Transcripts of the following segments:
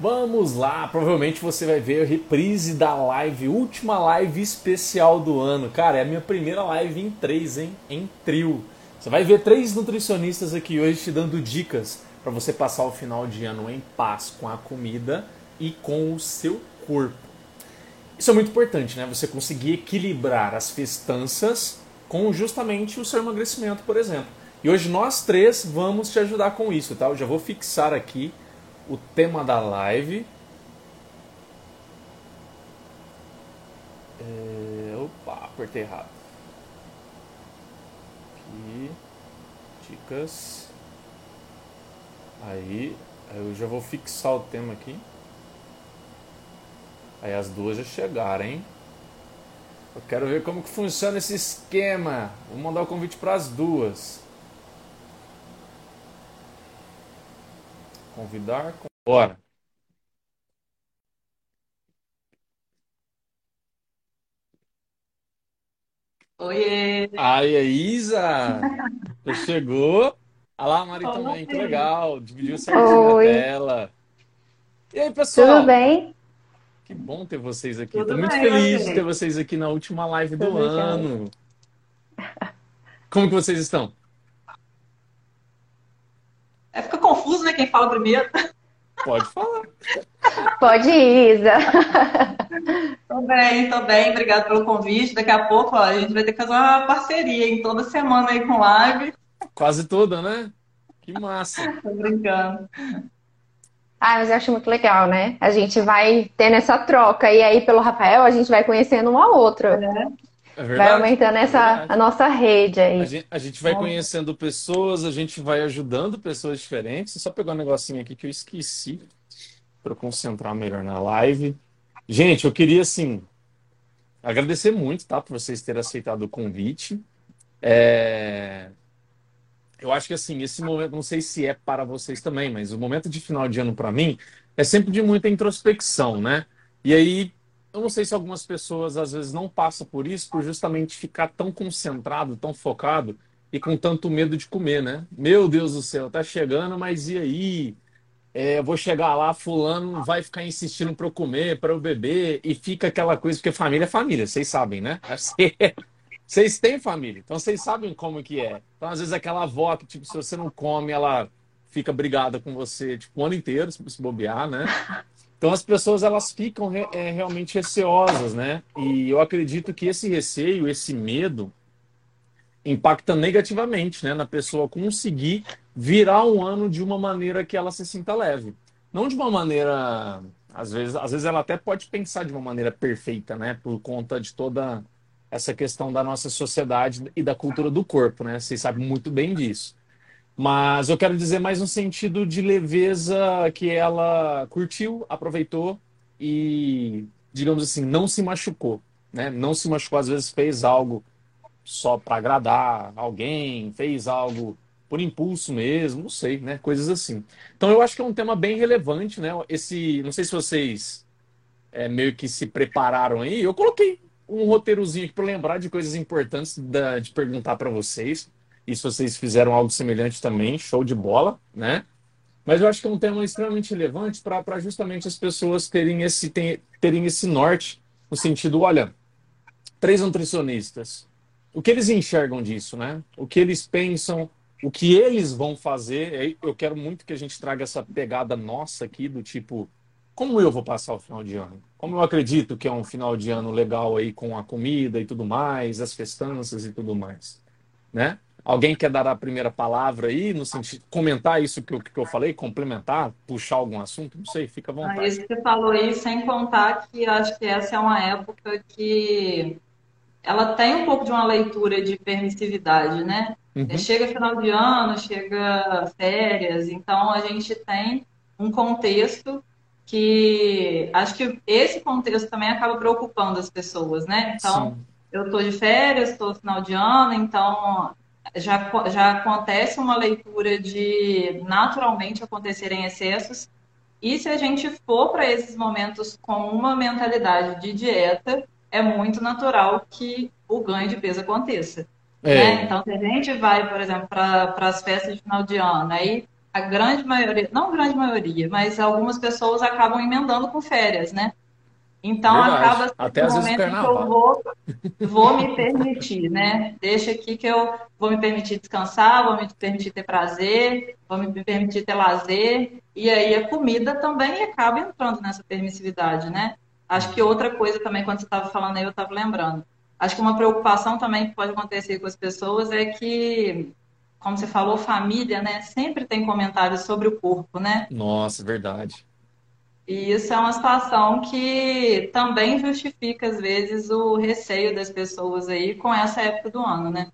Vamos lá, provavelmente você vai ver a reprise da live, última live especial do ano. Cara, é a minha primeira live em três, hein? Em trio. Você vai ver três nutricionistas aqui hoje te dando dicas para você passar o final de ano em paz com a comida e com o seu corpo. Isso é muito importante, né? Você conseguir equilibrar as festanças com justamente o seu emagrecimento, por exemplo. E hoje nós três vamos te ajudar com isso, tá? Eu já vou fixar aqui o tema da live. É, opa, apertei errado. Aqui, dicas. Aí, eu já vou fixar o tema aqui. Aí as duas já chegaram, hein? Eu quero ver como que funciona esse esquema. Vou mandar o convite para as duas. Convidar. Bora. Oiê! Aí, a Isa! Você chegou. Olha lá, a Mari também, que legal. Dividiu certinho a tela. E aí, tudo pessoal? bem? Que bom ter vocês aqui. Estou Tudo muito bem, feliz de ter você? vocês aqui na última live do Tudo jóia. ano. Como que vocês estão? É, confuso, né? Quem fala primeiro. Pode falar. Pode ir, Isa. Tô bem, tô bem. Obrigado pelo convite. Daqui a pouco, ó, a gente vai ter que fazer uma parceria em toda semana aí com live. Quase toda, né? Que massa. Tô brincando. Ah, mas eu acho muito legal, né? A gente vai tendo essa troca e aí pelo Rafael a gente vai conhecendo um ao outro. É Vai verdade? aumentando É essa a nossa rede A aí. gente, a gente vai conhecendo pessoas, a gente vai ajudando pessoas diferentes. Só pegar um negocinho aqui que eu esqueci para eu concentrar melhor na live. Gente, eu queria, assim, agradecer muito, tá, por vocês terem aceitado o convite. É, Eu acho que, assim, esse momento, não sei se é para vocês também, mas o momento de final de ano para mim é sempre de muita introspecção, né? E aí, eu não sei se algumas pessoas às vezes não passam por isso, por justamente ficar tão concentrado, tão focado e com tanto medo de comer, né? Meu Deus do céu, tá chegando, mas e aí? É, eu vou chegar lá, fulano vai ficar insistindo para eu comer, para eu beber, e fica aquela coisa, porque família é família, vocês sabem, né? Vocês têm família, então vocês sabem como que é. Então, às vezes, aquela avó que, tipo, se você não come, ela fica brigada com você, tipo, o ano inteiro, se se bobear, né? Então, as pessoas, elas ficam é, realmente receosas, né? E eu acredito que esse receio, esse medo, impacta negativamente, né, na pessoa conseguir virar um ano de uma maneira que ela se sinta leve. Não de uma maneira, às vezes, às vezes ela até pode pensar de uma maneira perfeita, né, por conta de toda essa questão da nossa sociedade e da cultura do corpo, né? Vocês sabem muito bem disso. Mas eu quero dizer mais no sentido de leveza que ela curtiu, aproveitou e, digamos assim, não se machucou, né? Não se machucou, às vezes fez algo só para agradar alguém, fez algo por impulso mesmo, não sei, né? Coisas assim. Então eu acho que é um tema bem relevante, né? Esse, não sei se vocês é, meio que se prepararam aí. Eu coloquei um roteirozinho aqui para lembrar de coisas importantes da- de perguntar para vocês. E se vocês fizeram algo semelhante também, show de bola, né? Mas eu acho que é um tema extremamente relevante para justamente as pessoas terem esse, terem esse norte, no sentido, olha, três nutricionistas, o que eles enxergam disso, né? O que eles pensam, o que eles vão fazer. Eu quero muito que a gente traga essa pegada nossa aqui do tipo, como eu vou passar o final de ano? Como eu acredito que é um final de ano legal aí com a comida e tudo mais, as festanças e tudo mais, né? Alguém quer dar a primeira palavra aí, no sentido, comentar isso que eu, que eu falei, complementar, puxar algum assunto? Não sei, fica à Ah, vontade. isso que você falou aí, sem contar que acho que essa é uma época que ela tem um pouco de uma leitura de permissividade, né? É, Uhum, Chega final de ano, chega férias, então a gente tem um contexto que acho que esse contexto também acaba preocupando as pessoas, né? Então, sim, eu estou de férias, estou no final de ano, então já, já acontece uma leitura de naturalmente acontecerem excessos. E se a gente for para esses momentos com uma mentalidade de dieta, é muito natural que o ganho de peso aconteça, né? é, Então, se a gente vai, por exemplo, para as festas de final de ano, aí a grande maioria, não grande maioria, mas algumas pessoas acabam emendando com férias, né? Então Verdade. acaba Até às vezes que eu vou, vou me permitir, né? Deixa aqui que eu vou me permitir descansar, vou me permitir ter prazer, vou me permitir ter lazer. E aí a comida também acaba entrando nessa permissividade, né? Acho que outra coisa também, quando você estava falando aí, eu estava lembrando. Acho que uma preocupação também que pode acontecer com as pessoas é que, como você falou, família, né? Sempre tem comentários sobre o corpo, né? Nossa, verdade. E isso é uma situação que também justifica, às vezes, o receio das pessoas aí com essa época do ano, né?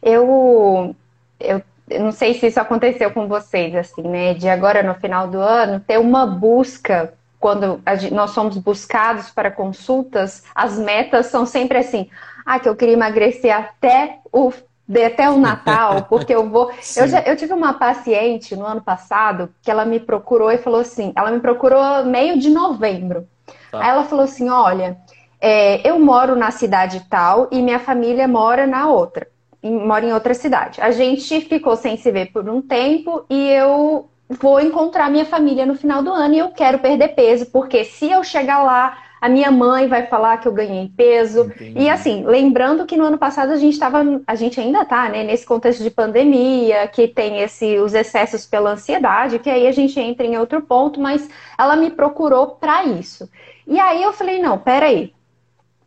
Eu, eu, não sei se isso aconteceu com vocês, assim, né? De agora no final do ano, ter uma busca, quando nós somos buscados para consultas, as metas são sempre assim, ah, que eu queria emagrecer até o, de- até o Natal, porque eu vou. Eu, já, eu tive uma paciente no ano passado que ela me procurou e falou assim: ela me procurou meio de novembro. Tá. Aí ela falou assim: olha, é, eu moro na cidade tal e minha família mora na outra, em- mora em outra cidade. A gente ficou sem se ver por um tempo e eu vou encontrar minha família no final do ano e eu quero perder peso, porque se eu chegar lá, a minha mãe vai falar que eu ganhei peso. Entendi. E assim, lembrando que no ano passado a gente estava, a gente ainda tá, né, nesse contexto de pandemia, que tem esse, os excessos pela ansiedade, que aí a gente entra em outro ponto, mas ela me procurou para isso. E aí eu falei, não, peraí,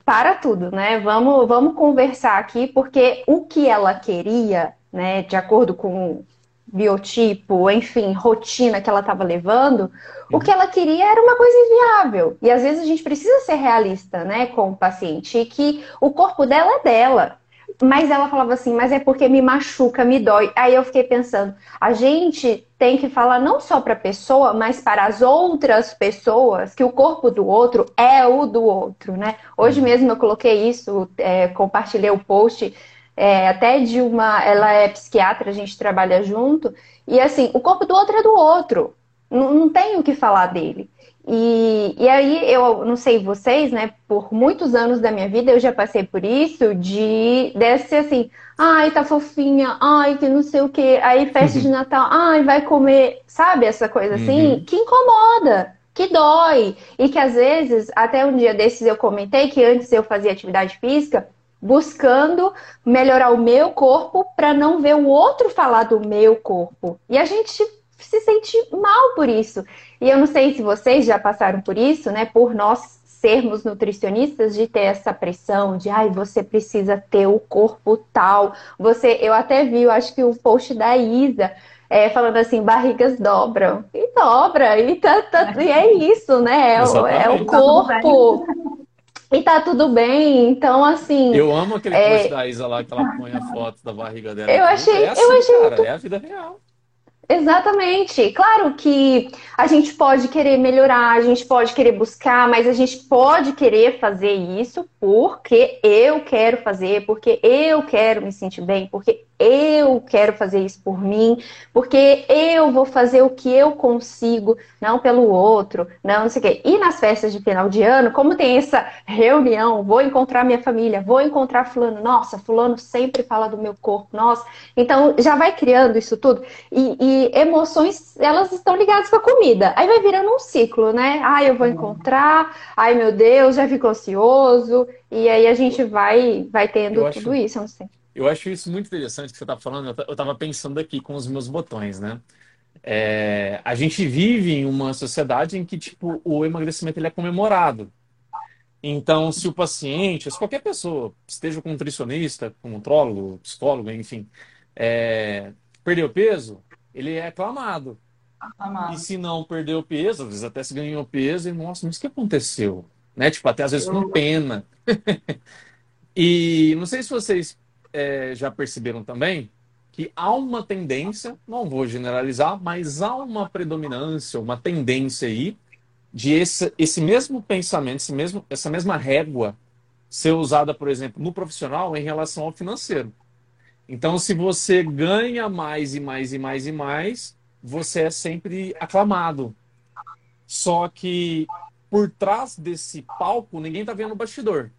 para tudo, né? Vamos, vamos conversar aqui, porque o que ela queria, né, de acordo com biotipo, enfim, rotina que ela estava levando, o que ela queria era uma coisa inviável. E às vezes a gente precisa ser realista, né, com o paciente, e que o corpo dela é dela. Mas ela falava assim, mas é porque me machuca, me dói. Aí eu fiquei pensando, a gente tem que falar não só para a pessoa, mas para as outras pessoas que o corpo do outro é o do outro, né? Hoje mesmo eu coloquei isso, é, compartilhei o post é, até de uma, ela é psiquiatra, a gente trabalha junto, e assim, o corpo do outro é do outro, não, não tem o que falar dele. E, e aí, eu não sei vocês, né? Por muitos anos da minha vida eu já passei por isso, de desse assim, ai, tá fofinha, ai, que não sei o que, aí festa de Natal, ai, vai comer, sabe? Essa coisa assim, Uhum. que incomoda, que dói. E que às vezes, até um dia desses eu comentei que antes eu fazia atividade física buscando melhorar o meu corpo para não ver o outro falar do meu corpo. E a gente se sente mal por isso. E eu não sei se vocês já passaram por isso, né? Por nós sermos nutricionistas de ter essa pressão de ai, você precisa ter o corpo tal. Você, eu até vi, eu acho que o post da Isa é, falando assim, barrigas dobram. E dobra, e, tá, tá- e é isso, né? É, o- é o corpo. E tá tudo bem. Então, assim. Eu amo aquele É. post da Isa lá que ela põe a foto da barriga dela. Eu achei- é assim, eu achei cara, é a vida real. Exatamente. Claro que a gente pode querer melhorar, a gente pode querer buscar, mas a gente pode querer fazer isso porque eu quero fazer, porque eu quero me sentir bem, porque eu quero fazer isso por mim, porque eu vou fazer o que eu consigo, não pelo outro, não, não sei o quê. E nas festas de final de ano, como tem essa reunião, vou encontrar minha família, vou encontrar fulano, nossa, fulano sempre fala do meu corpo, nossa. Então já vai criando isso tudo. E, e emoções, elas estão ligadas com a comida. Aí vai virando um ciclo, né? Ai, eu vou encontrar, ai meu Deus, já fico ansioso. E aí a gente vai, vai tendo Eu acho- tudo isso, eu não sei. Eu acho isso muito interessante que você está falando. Eu ta- Eu estava pensando aqui com os meus botões, né? É, a gente vive em uma sociedade em que, tipo, o emagrecimento ele é comemorado. Então, se o paciente, se qualquer pessoa, esteja com um nutricionista, com um nutrólogo, psicólogo, enfim, é, perdeu peso, ele é aclamado. Amado. E se não perdeu peso, às vezes até se ganhou peso, e nossa, mas o que aconteceu? Né? Tipo, até às vezes com pena. E não sei se vocês é, já perceberam também que há uma tendência, não vou generalizar, mas há uma predominância, uma tendência aí de esse, esse mesmo pensamento, esse mesmo, essa mesma régua ser usada, por exemplo, no profissional em relação ao financeiro. Então, se você ganha mais e mais e mais e mais, você é sempre aclamado. Só que por trás desse palco, ninguém está vendo o bastidor.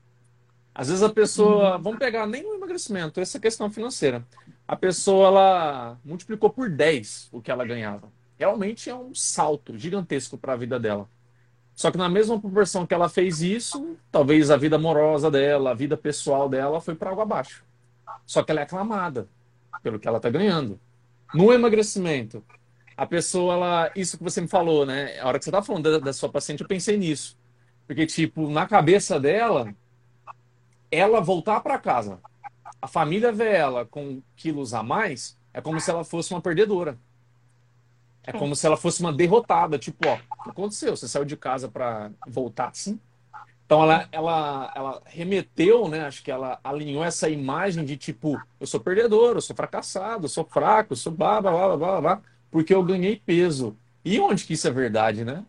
Às vezes a pessoa, vamos pegar nem o emagrecimento, essa questão financeira. a pessoa ela multiplicou por 10 o que ela ganhava. Realmente é um salto gigantesco para a vida dela. Só que na mesma proporção que ela fez isso, talvez a vida amorosa dela, a vida pessoal dela foi para água abaixo. Só que ela é aclamada pelo que ela está ganhando. No emagrecimento, a pessoa, ela, isso que você me falou, né? A hora que você estava falando da, da sua paciente, eu pensei nisso. Porque, tipo, na cabeça dela, ela voltar para casa, a família vê ela com quilos a mais, é como se ela fosse uma perdedora. É como se ela fosse uma derrotada. Tipo, ó, o que aconteceu? Você saiu de casa para voltar assim? Então ela, ela, ela remeteu, né? Acho que ela alinhou essa imagem de tipo, eu sou perdedor, eu sou fracassado, eu sou fraco, eu sou blá, blá, blá, blá, blá, porque eu ganhei peso. E onde que isso é verdade, né?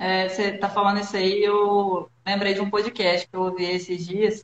É, você tá falando isso aí, eu lembrei de um podcast que eu ouvi esses dias,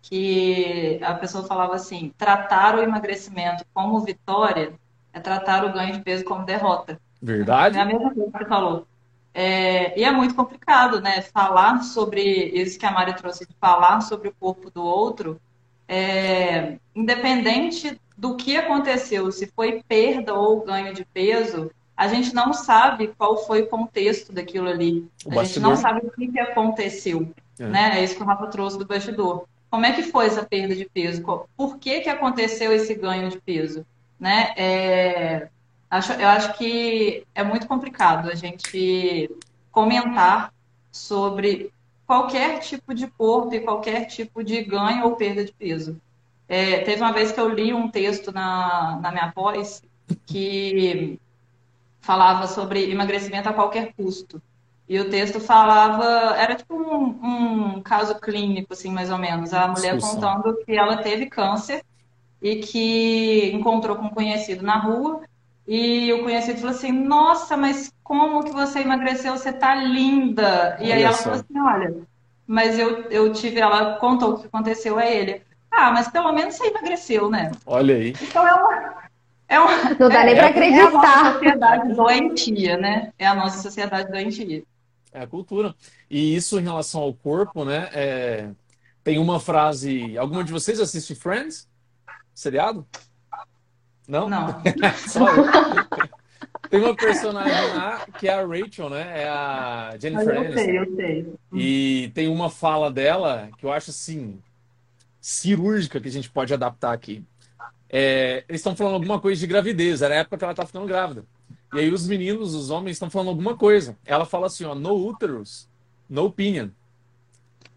que a pessoa falava assim, tratar o emagrecimento como vitória é tratar o ganho de peso como derrota. Verdade. É a mesma coisa que você falou. É, e é muito complicado, né? Falar sobre isso que a Mari trouxe, de falar sobre o corpo do outro, é, independente do que aconteceu, se foi perda ou ganho de peso, a gente não sabe qual foi o contexto daquilo ali. O a gente não sabe o que, que aconteceu. É. Né? é isso que o Rafa trouxe do bastidor. Como é que foi essa perda de peso? Por que, que aconteceu esse ganho de peso? né? É, acho, eu acho que é muito complicado a gente comentar sobre qualquer tipo de corpo e qualquer tipo de ganho ou perda de peso. É, teve uma vez que eu li um texto na, na minha pós que falava sobre emagrecimento a qualquer custo. E o texto falava, era tipo um, um caso clínico, assim, mais ou menos. A mulher Discussão. contando que ela teve câncer e que encontrou com um conhecido na rua e o conhecido falou assim: Nossa, mas como que você emagreceu? Você tá linda. E olha aí ela só. falou assim: Olha, mas eu, eu tive. Ela contou o que aconteceu a ele. Ah, mas pelo menos você emagreceu, né? Olha aí. Então é uma. É uma Não dá é, nem para acreditar. É a nossa sociedade doentia, né? É a nossa sociedade doentia. É a cultura. E isso em relação ao corpo, né? É... Tem uma frase. Alguma de vocês assiste Friends? Seriado? Não? Não. Só eu. Tem uma personagem lá que é a Rachel, né? É a Jennifer Aniston. Eu sei, eu sei. E tem uma fala dela que eu acho assim cirúrgica que a gente pode adaptar aqui. É, eles estão falando alguma coisa de gravidez, era a época que ela tá ficando grávida. E aí os meninos, os homens estão falando alguma coisa. Ela fala assim, ó, no uterus, no opinion.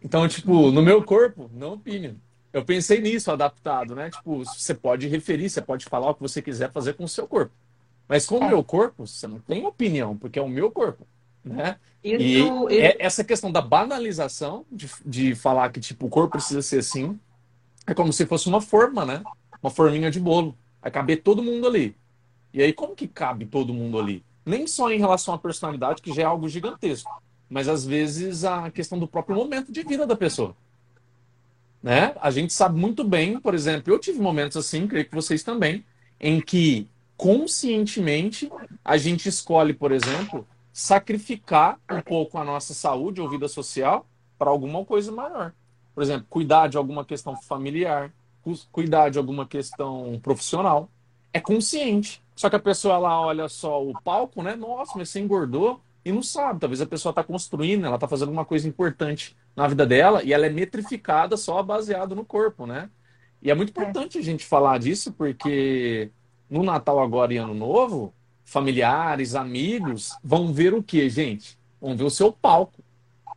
Então, tipo, no meu corpo, no opinion. Eu pensei nisso, adaptado, né? Tipo, você pode referir, você pode falar o que você quiser fazer com o seu corpo. Mas com o é. meu corpo, você não tem opinião, porque é o meu corpo, né? Isso, e é essa questão da banalização de, de falar que, tipo, o corpo precisa ser assim, é como se fosse uma forma, né? Uma forminha de bolo. Vai caber todo mundo ali. E aí, como que cabe todo mundo ali? Nem só em relação à personalidade, que já é algo gigantesco, mas às vezes a questão do próprio momento de vida da pessoa. Né? A gente sabe muito bem, por exemplo, eu tive momentos assim, creio que vocês também, em que conscientemente a gente escolhe, por exemplo, sacrificar um pouco a nossa saúde ou vida social para alguma coisa maior. Por exemplo, cuidar de alguma questão familiar, cuidar de alguma questão profissional. É consciente. Só que a pessoa ela olha só o palco, né? Nossa, mas você engordou e não sabe. Talvez a pessoa está construindo, ela está fazendo uma coisa importante na vida dela e ela é metrificada só baseado no corpo, né? E é muito é. importante a gente falar disso porque no Natal agora e Ano Novo, familiares, amigos vão ver o que, gente? Vão ver o seu palco.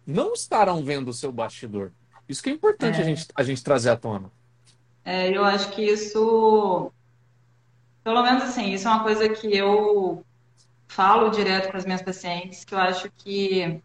Não estarão vendo o seu bastidor. Isso que é importante é. A, gente, a gente trazer à tona. É, eu acho que isso, pelo menos assim, isso é uma coisa que eu falo direto com as minhas pacientes, que eu acho que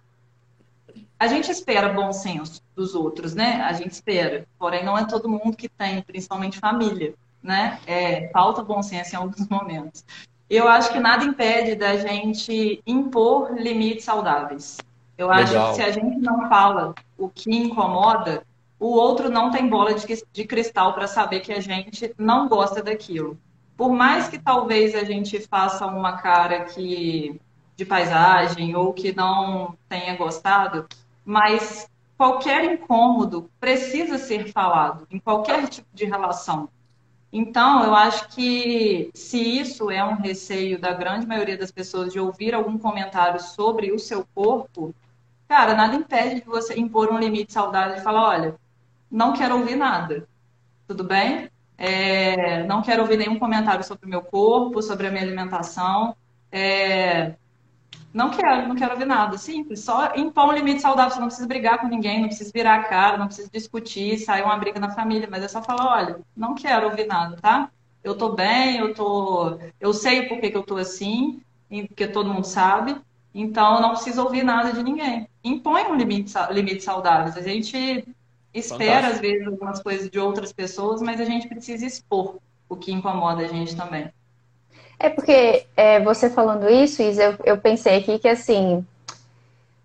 a gente espera bom senso dos outros, né? A gente espera. Porém, não é todo mundo que tem, principalmente família, né? É, falta bom senso em alguns momentos. Eu acho que nada impede da gente impor limites saudáveis. Eu acho Legal. que se a gente não fala o que incomoda, o outro não tem bola de, de cristal para saber que a gente não gosta daquilo. Por mais que talvez a gente faça uma cara que de paisagem ou que não tenha gostado, mas qualquer incômodo precisa ser falado em qualquer tipo de relação. Então, eu acho que se isso é um receio da grande maioria das pessoas de ouvir algum comentário sobre o seu corpo, cara, nada impede de você impor um limite saudável e falar, olha, não quero ouvir nada, tudo bem? É, não quero ouvir nenhum comentário sobre o meu corpo, sobre a minha alimentação. É, não quero, não quero ouvir nada. Simples, só impor um limite saudável. Você não precisa brigar com ninguém, não precisa virar a cara, não precisa discutir, sair uma briga na família, mas é só falar, olha, não quero ouvir nada, tá? Eu tô bem, eu tô. Eu sei por que, que eu tô assim, porque todo mundo sabe. Então, não preciso ouvir nada de ninguém. Impõe um limite, limite saudáveis. A gente espera, Fantástico. às vezes, algumas coisas de outras pessoas, mas a gente precisa expor o que incomoda a gente também. É porque é, você falando isso, Isa, eu, eu pensei aqui que assim,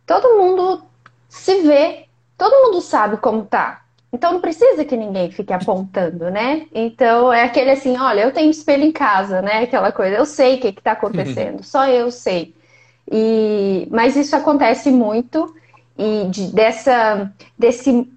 todo mundo se vê, todo mundo sabe como tá. Então não precisa que ninguém fique apontando, né? Então é aquele assim, olha, eu tenho espelho em casa, né? Aquela coisa, eu sei o que está acontecendo, só eu sei. E, mas isso acontece muito e de, dessa, desse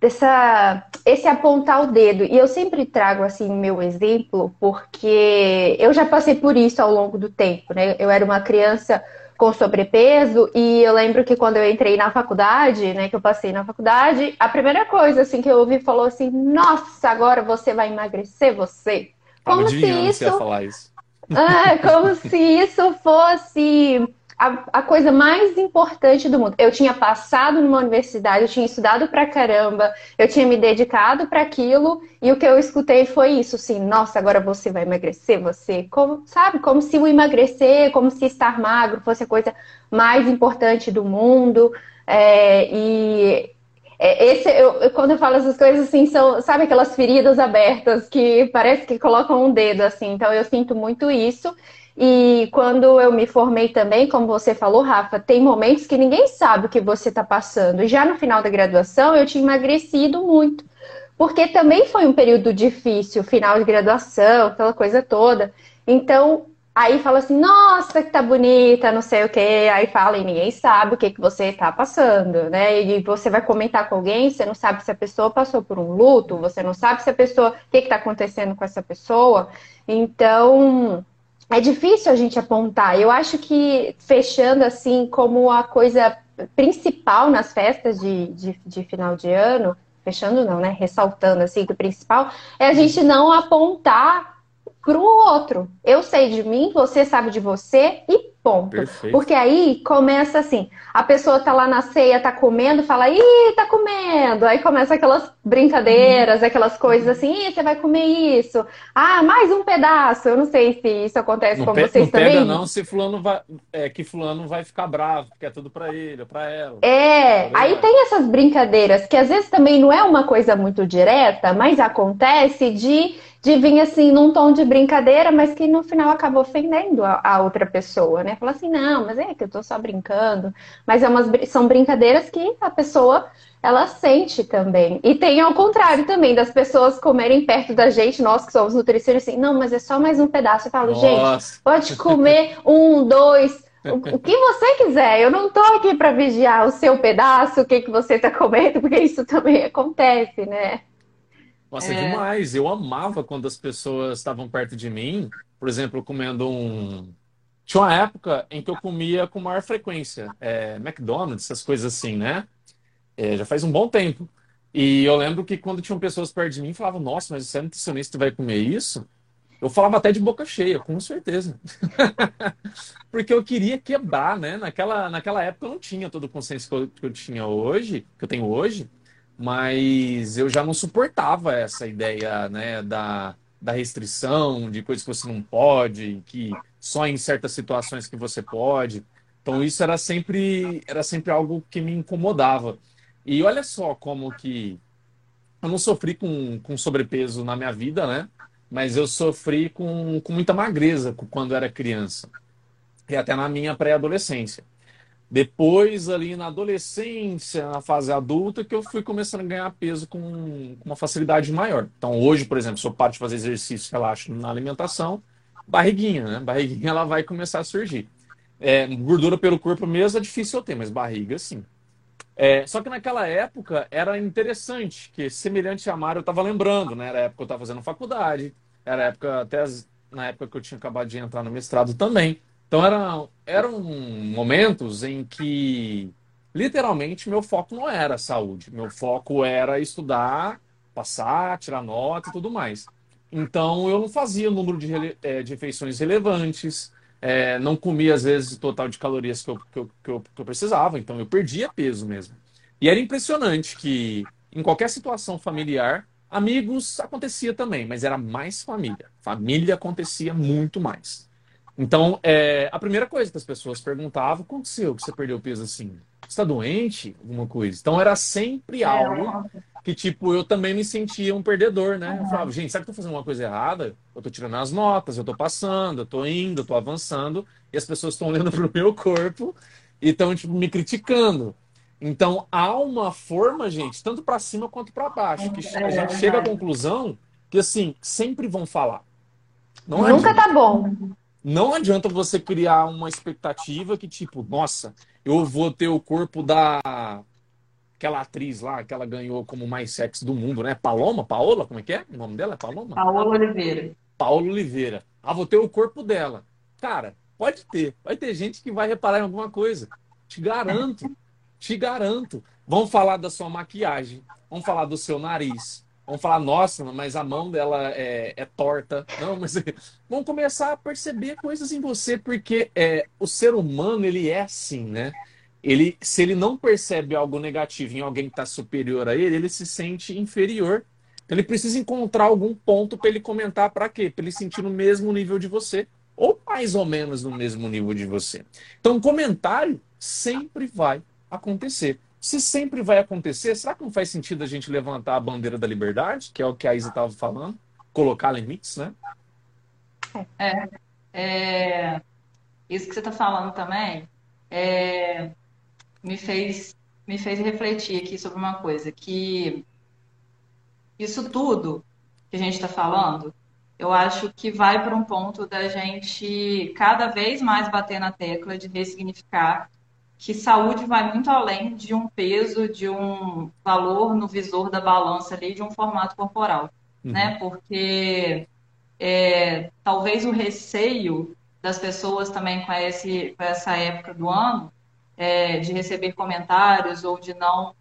dessa esse apontar o dedo. E eu sempre trago assim meu exemplo, porque eu já passei por isso ao longo do tempo, né? Eu era uma criança com sobrepeso e eu lembro que quando eu entrei na faculdade, né, que eu passei na faculdade, a primeira coisa assim que eu ouvi falou assim: "Nossa, agora você vai emagrecer você". Como se isso... isso. Ah, como se isso fosse a, a, coisa mais importante do mundo. Eu tinha passado numa universidade, eu tinha estudado pra caramba, eu tinha me dedicado para aquilo, e o que eu escutei foi isso, assim, nossa, agora você vai emagrecer, você, como, sabe, como se o emagrecer, como se estar magro fosse a coisa mais importante do mundo, é, e é, esse, eu, quando eu falo essas coisas, assim, são, sabe aquelas feridas abertas que parece que colocam um dedo, assim, então eu sinto muito isso, e quando eu me formei também, como você falou, Rafa, tem momentos que ninguém sabe o que você está passando. E já no final da graduação eu tinha emagrecido muito. Porque também foi um período difícil, final de graduação, aquela coisa toda. Então, aí fala assim, nossa, que tá bonita, não sei o quê. Aí fala e ninguém sabe o que, que você tá passando, né? E você vai comentar com alguém, você não sabe se a pessoa passou por um luto, você não sabe se a pessoa, o que, que tá acontecendo com essa pessoa. Então, é difícil a gente apontar. Eu acho que fechando assim como a coisa principal nas festas de, de, de final de ano, fechando não, né? Ressaltando assim que o principal é a gente não apontar para o outro. Eu sei de mim, você sabe de você e Ponto. Perfeito. Porque aí começa assim, a pessoa tá lá na ceia, tá comendo, fala, ih, tá comendo. Aí começa aquelas brincadeiras, uhum. aquelas coisas assim, ih, você vai comer isso. Ah, mais um pedaço. Eu não sei se isso acontece não com vocês não também. Pega não se fulano vai, é, que fulano vai ficar bravo, porque é tudo para ele, para ela. É, aí tem essas brincadeiras que às vezes também não é uma coisa muito direta, mas acontece de de vir assim num tom de brincadeira, mas que no final acaba ofendendo a, a outra pessoa, né? Fala assim, não, mas é que eu tô só brincando. Mas é umas, são brincadeiras que a pessoa ela sente também. E tem ao contrário também, das pessoas comerem perto da gente, nós que somos nutricionistas, assim, não, mas é só mais um pedaço. Eu falo, Nossa. gente, pode comer um, dois, o que você quiser. Eu não tô aqui para vigiar o seu pedaço, o que, que você tá comendo, porque isso também acontece, né? Nossa, é... demais. Eu amava quando as pessoas estavam perto de mim, por exemplo, comendo um. Tinha uma época em que eu comia com maior frequência é, McDonald's, essas coisas assim, né? É, já faz um bom tempo. E eu lembro que quando tinham pessoas perto de mim, falavam: Nossa, mas você é nutricionista vai comer isso? Eu falava até de boca cheia, com certeza. Porque eu queria quebrar, né? Naquela, naquela época eu não tinha todo o consenso que eu, que eu tinha hoje, que eu tenho hoje mas eu já não suportava essa ideia né, da, da restrição, de coisas que você não pode, que só em certas situações que você pode. Então isso era sempre, era sempre algo que me incomodava. E olha só como que eu não sofri com, com sobrepeso na minha vida, né? Mas eu sofri com, com muita magreza quando era criança. E até na minha pré-adolescência. Depois, ali na adolescência, na fase adulta, que eu fui começando a ganhar peso com, uma facilidade maior. Então, hoje, por exemplo, se eu paro de fazer exercício, relaxo na alimentação, barriguinha, né? Barriguinha, ela vai começar a surgir. É, gordura pelo corpo mesmo é difícil eu ter, mas barriga, sim. É, só que naquela época era interessante, que semelhante a Mário, eu estava lembrando, né? Era a época que eu estava fazendo faculdade, Era época, até as, na época que eu tinha acabado de entrar no mestrado também. Então era, eram momentos em que literalmente meu foco não era saúde, meu foco era estudar, passar, tirar nota e tudo mais. Então eu não fazia o número de, é, de refeições relevantes, é, não comia às vezes o total de calorias que eu, que, eu, que, eu, que eu precisava, então eu perdia peso mesmo. E era impressionante que em qualquer situação familiar, amigos acontecia também, mas era mais família. Família acontecia muito mais. Então, é, a primeira coisa que as pessoas perguntavam, aconteceu que você perdeu peso assim? Você está doente? Alguma coisa. Então, era sempre é, algo que, tipo, eu também me sentia um perdedor, né? Eu falava, gente, sabe que eu tô fazendo uma coisa errada? Eu tô tirando as notas, eu tô passando, eu tô indo, eu tô avançando, e as pessoas estão olhando pro meu corpo e estão, tipo, me criticando. Então, há uma forma, gente, tanto para cima quanto para baixo, que a gente é chega à conclusão que, assim, sempre vão falar. Não Nunca adianta. tá bom. Não adianta você criar uma expectativa que, tipo, nossa, eu vou ter o corpo da aquela atriz lá que ela ganhou como mais sexy do mundo, né? Paloma, Paola, como é que é? O nome dela é Paloma? Paola Oliveira. Paola Oliveira. Ah, vou ter o corpo dela. Cara, pode ter. Vai ter gente que vai reparar em alguma coisa. Te garanto. te garanto. Vão falar da sua maquiagem. Vão falar do seu nariz vão falar, nossa, mas a mão dela é, é torta. Não, mas vão começar a perceber coisas em você, porque é, o ser humano, ele é assim, né? Ele, se ele não percebe algo negativo em alguém que está superior a ele, ele se sente inferior. Então, ele precisa encontrar algum ponto para ele comentar para quê? Para ele sentir no mesmo nível de você, ou mais ou menos no mesmo nível de você. Então, comentário sempre vai acontecer. Se sempre vai acontecer, será que não faz sentido a gente levantar a bandeira da liberdade, que é o que a Isa estava falando? Colocar limites, né? É, é isso que você está falando também é, me fez me fez refletir aqui sobre uma coisa que isso tudo que a gente está falando, eu acho que vai para um ponto da gente cada vez mais bater na tecla de ressignificar que saúde vai muito além de um peso, de um valor no visor da balança ali, de um formato corporal, uhum. né? Porque é, talvez o receio das pessoas também com, esse, com essa época do ano, é, de receber comentários ou de não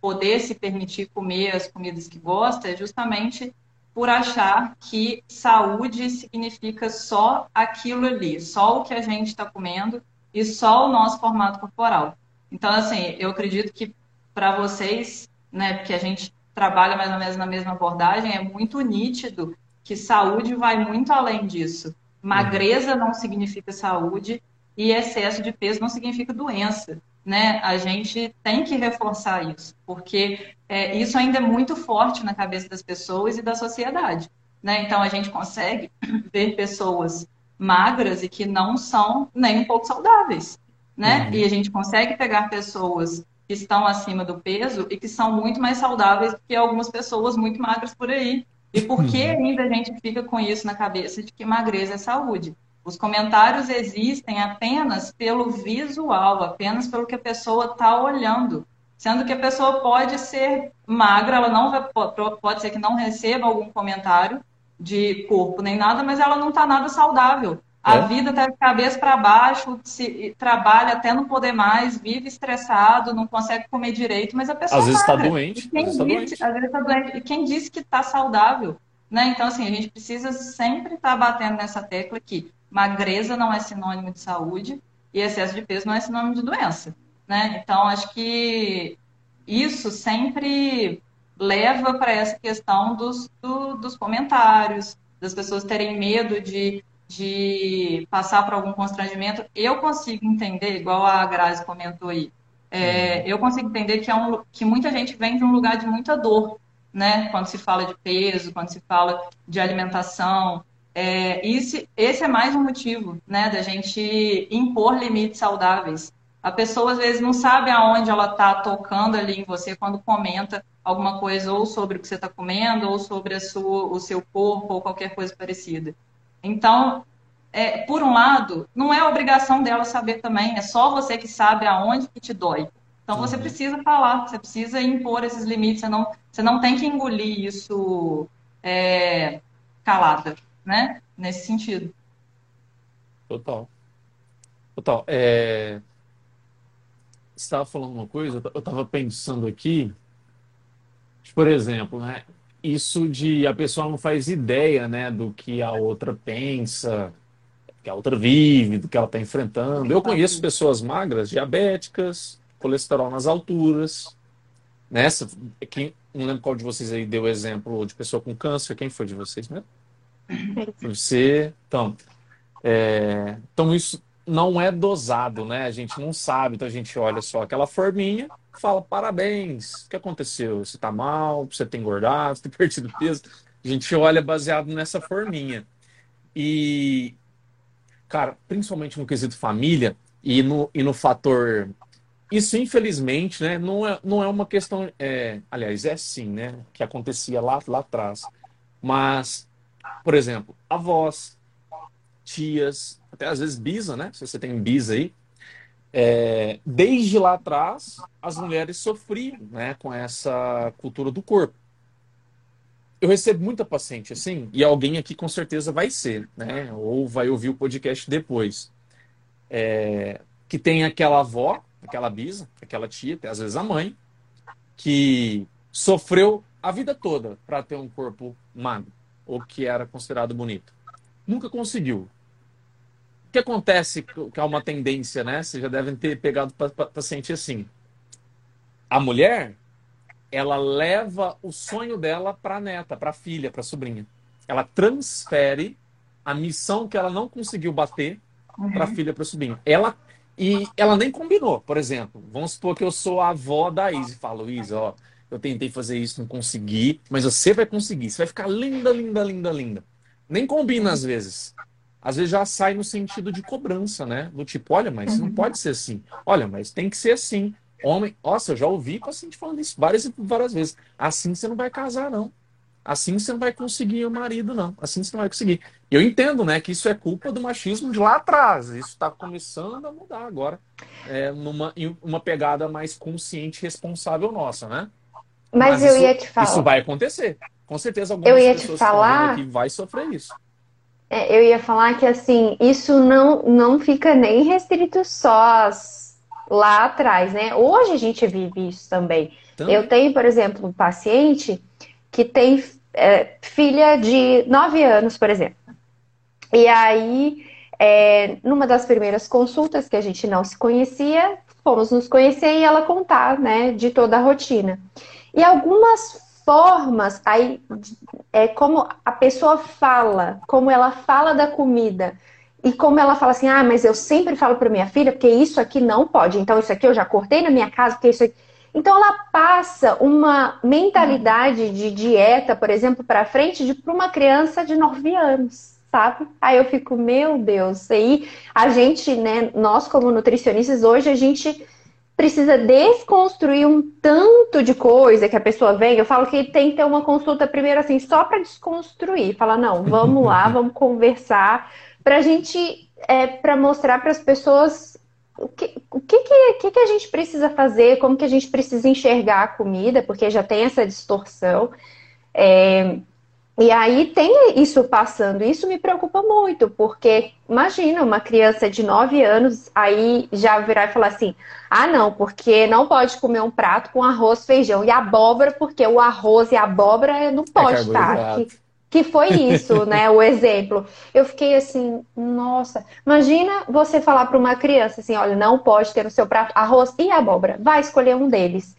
poder se permitir comer as comidas que gosta, é justamente por achar que saúde significa só aquilo ali, só o que a gente está comendo e só o nosso formato corporal. Então, assim, eu acredito que para vocês, né, porque a gente trabalha mais ou menos na mesma abordagem, é muito nítido que saúde vai muito além disso. Magreza não significa saúde e excesso de peso não significa doença. Né? A gente tem que reforçar isso, porque é, isso ainda é muito forte na cabeça das pessoas e da sociedade. Né? Então, a gente consegue ver pessoas magras e que não são nem um pouco saudáveis, né? Uhum. E a gente consegue pegar pessoas que estão acima do peso e que são muito mais saudáveis do que algumas pessoas muito magras por aí. E por que uhum. ainda a gente fica com isso na cabeça de que magreza é saúde? Os comentários existem apenas pelo visual, apenas pelo que a pessoa está olhando. Sendo que a pessoa pode ser magra, ela não vai, pode ser que não receba algum comentário, de corpo nem nada, mas ela não está nada saudável. A é. vida está de cabeça para baixo, se, trabalha até não poder mais, vive estressado, não consegue comer direito, mas a pessoa. Às vezes está doente. Quem às vezes, tá doente. Às vezes está doente. E quem disse que está saudável? Né? Então, assim, a gente precisa sempre estar tá batendo nessa tecla que magreza não é sinônimo de saúde e excesso de peso não é sinônimo de doença. Né? Então, acho que isso sempre leva para essa questão dos, do, dos comentários, das pessoas terem medo de, de passar por algum constrangimento. Eu consigo entender, igual a Grazi comentou aí, é, uhum. eu consigo entender que, é um, que muita gente vem de um lugar de muita dor, né? Quando se fala de peso, quando se fala de alimentação. É, esse, esse é mais um motivo, né, da gente impor limites saudáveis. A pessoa às vezes não sabe aonde ela está tocando ali em você quando comenta alguma coisa ou sobre o que você está comendo, ou sobre sua, o seu corpo, ou qualquer coisa parecida. Então, é, por um lado, não é obrigação dela saber também, é só você que sabe aonde que te dói. Então você uhum. precisa falar, você precisa impor esses limites, você não, você não tem que engolir isso é, calada. Né? Nesse sentido. Total. Total. É... Você estava falando uma coisa, eu estava pensando aqui, por exemplo, né? Isso de a pessoa não faz ideia, né, do que a outra pensa, que a outra vive, do que ela está enfrentando. Eu conheço pessoas magras, diabéticas, colesterol nas alturas. Nessa, quem, não lembro qual de vocês aí deu exemplo de pessoa com câncer. Quem foi de vocês mesmo? Você. Então, é, então isso não é dosado, né? A gente não sabe, então a gente olha só aquela forminha, fala parabéns, o que aconteceu? Você tá mal, você tem engordado, você tem perdido peso. A gente olha baseado nessa forminha. E, cara, principalmente no quesito família e no, e no fator. Isso, infelizmente, né, não, é, não é uma questão. É, aliás, é sim, né? Que acontecia lá, lá atrás. Mas, por exemplo, avós, tias, até às vezes bisa, né? Se você tem bisa aí. É, desde lá atrás, as mulheres sofriam né, com essa cultura do corpo. Eu recebo muita paciente assim, e alguém aqui com certeza vai ser, né? Ou vai ouvir o podcast depois. É, que tem aquela avó, aquela bisa, aquela tia, até às vezes a mãe, que sofreu a vida toda para ter um corpo magro, ou que era considerado bonito. Nunca conseguiu. O que acontece, que é uma tendência, né? Vocês já devem ter pegado paciente assim. A mulher, ela leva o sonho dela para a neta, para a filha, para a sobrinha. Ela transfere a missão que ela não conseguiu bater uhum. para a filha, para a sobrinha. Ela e ela nem combinou, por exemplo. Vamos supor que eu sou a avó da Izzy. Falo, Izzy, ó, eu tentei fazer isso, não consegui, mas você vai conseguir. Você vai ficar linda, linda, linda, linda. Nem combina às vezes. Às vezes já sai no sentido de cobrança, né? Do tipo, olha, mas não uhum. pode ser assim. Olha, mas tem que ser assim. Homem, nossa, eu já ouvi paciente falando isso várias e várias vezes. Assim você não vai casar, não. Assim você não vai conseguir o marido, não. Assim você não vai conseguir. Eu entendo, né, que isso é culpa do machismo de lá atrás. Isso está começando a mudar agora. É, numa em uma pegada mais consciente e responsável nossa, né? Mas, Mas eu isso, ia te falar. Isso vai acontecer. Com certeza algumas eu ia pessoas te falar... aqui vai sofrer isso. É, eu ia falar que assim, isso não, não fica nem restrito só lá atrás, né? Hoje a gente vive isso também. também. Eu tenho, por exemplo, um paciente que tem é, filha de 9 anos, por exemplo. E aí, é, numa das primeiras consultas que a gente não se conhecia, fomos nos conhecer e ela contar, né, de toda a rotina. E algumas formas, aí é como a pessoa fala, como ela fala da comida. E como ela fala assim, ah, mas eu sempre falo para minha filha, porque isso aqui não pode. Então, isso aqui eu já cortei na minha casa, porque isso aqui. Então, ela passa uma mentalidade de dieta, por exemplo, para frente para uma criança de 9 anos, sabe? Aí eu fico, meu Deus. Aí a gente, né, nós como nutricionistas, hoje a gente precisa desconstruir um tanto de coisa que a pessoa vem. Eu falo que tem que ter uma consulta primeiro assim, só para desconstruir. Falar, não, vamos lá, vamos conversar, para a gente, é, para mostrar para as pessoas o que, o que, que, que, a gente precisa fazer, como que a gente precisa enxergar a comida, porque já tem essa distorção. É, e aí tem isso passando, isso me preocupa muito, porque imagina uma criança de 9 anos aí já virar e falar assim: ah, não, porque não pode comer um prato com arroz, feijão e abóbora, porque o arroz e a abóbora não é pode é estar. Que, que foi isso, né? O exemplo. Eu fiquei assim, nossa, imagina você falar para uma criança assim: olha, não pode ter no seu prato arroz e abóbora, vai escolher um deles.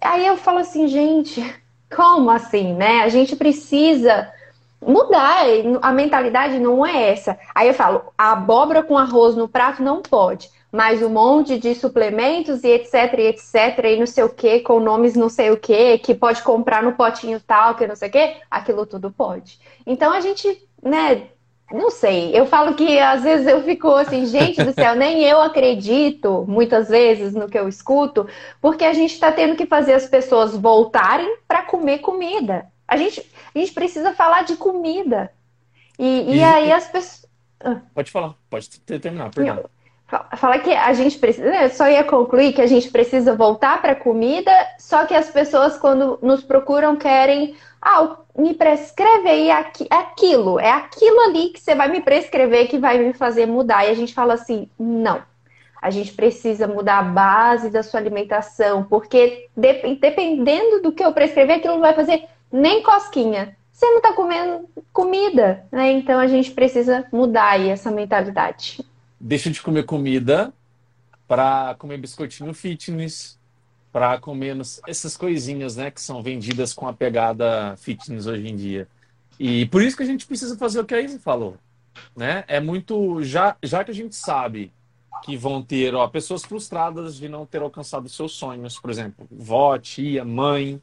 Aí eu falo assim, gente como assim, né? A gente precisa mudar, a mentalidade não é essa. Aí eu falo, a abóbora com arroz no prato não pode, mas um monte de suplementos e etc, e etc, e não sei o que, com nomes não sei o que, que pode comprar no potinho tal, que não sei o que, aquilo tudo pode. Então a gente, né, não sei, eu falo que às vezes eu fico assim, gente do céu, nem eu acredito muitas vezes no que eu escuto, porque a gente está tendo que fazer as pessoas voltarem para comer comida. A gente, a gente precisa falar de comida. E, e, e aí as pessoas. Ah. Pode falar, pode terminar, perdão. Fala que a gente precisa, eu só ia concluir que a gente precisa voltar para a comida, só que as pessoas quando nos procuram querem, ah, me prescreve aí aquilo, é aquilo ali que você vai me prescrever que vai me fazer mudar. E a gente fala assim, não. A gente precisa mudar a base da sua alimentação, porque dependendo do que eu prescrever, aquilo não vai fazer nem cosquinha. Você não está comendo comida, né? Então a gente precisa mudar aí essa mentalidade deixa de comer comida para comer biscoitinho fitness, para comer essas coisinhas, né, que são vendidas com a pegada fitness hoje em dia. E por isso que a gente precisa fazer o que a Isa falou, né? É muito já já que a gente sabe que vão ter ó, pessoas frustradas de não ter alcançado seus sonhos, por exemplo, vó, tia, mãe,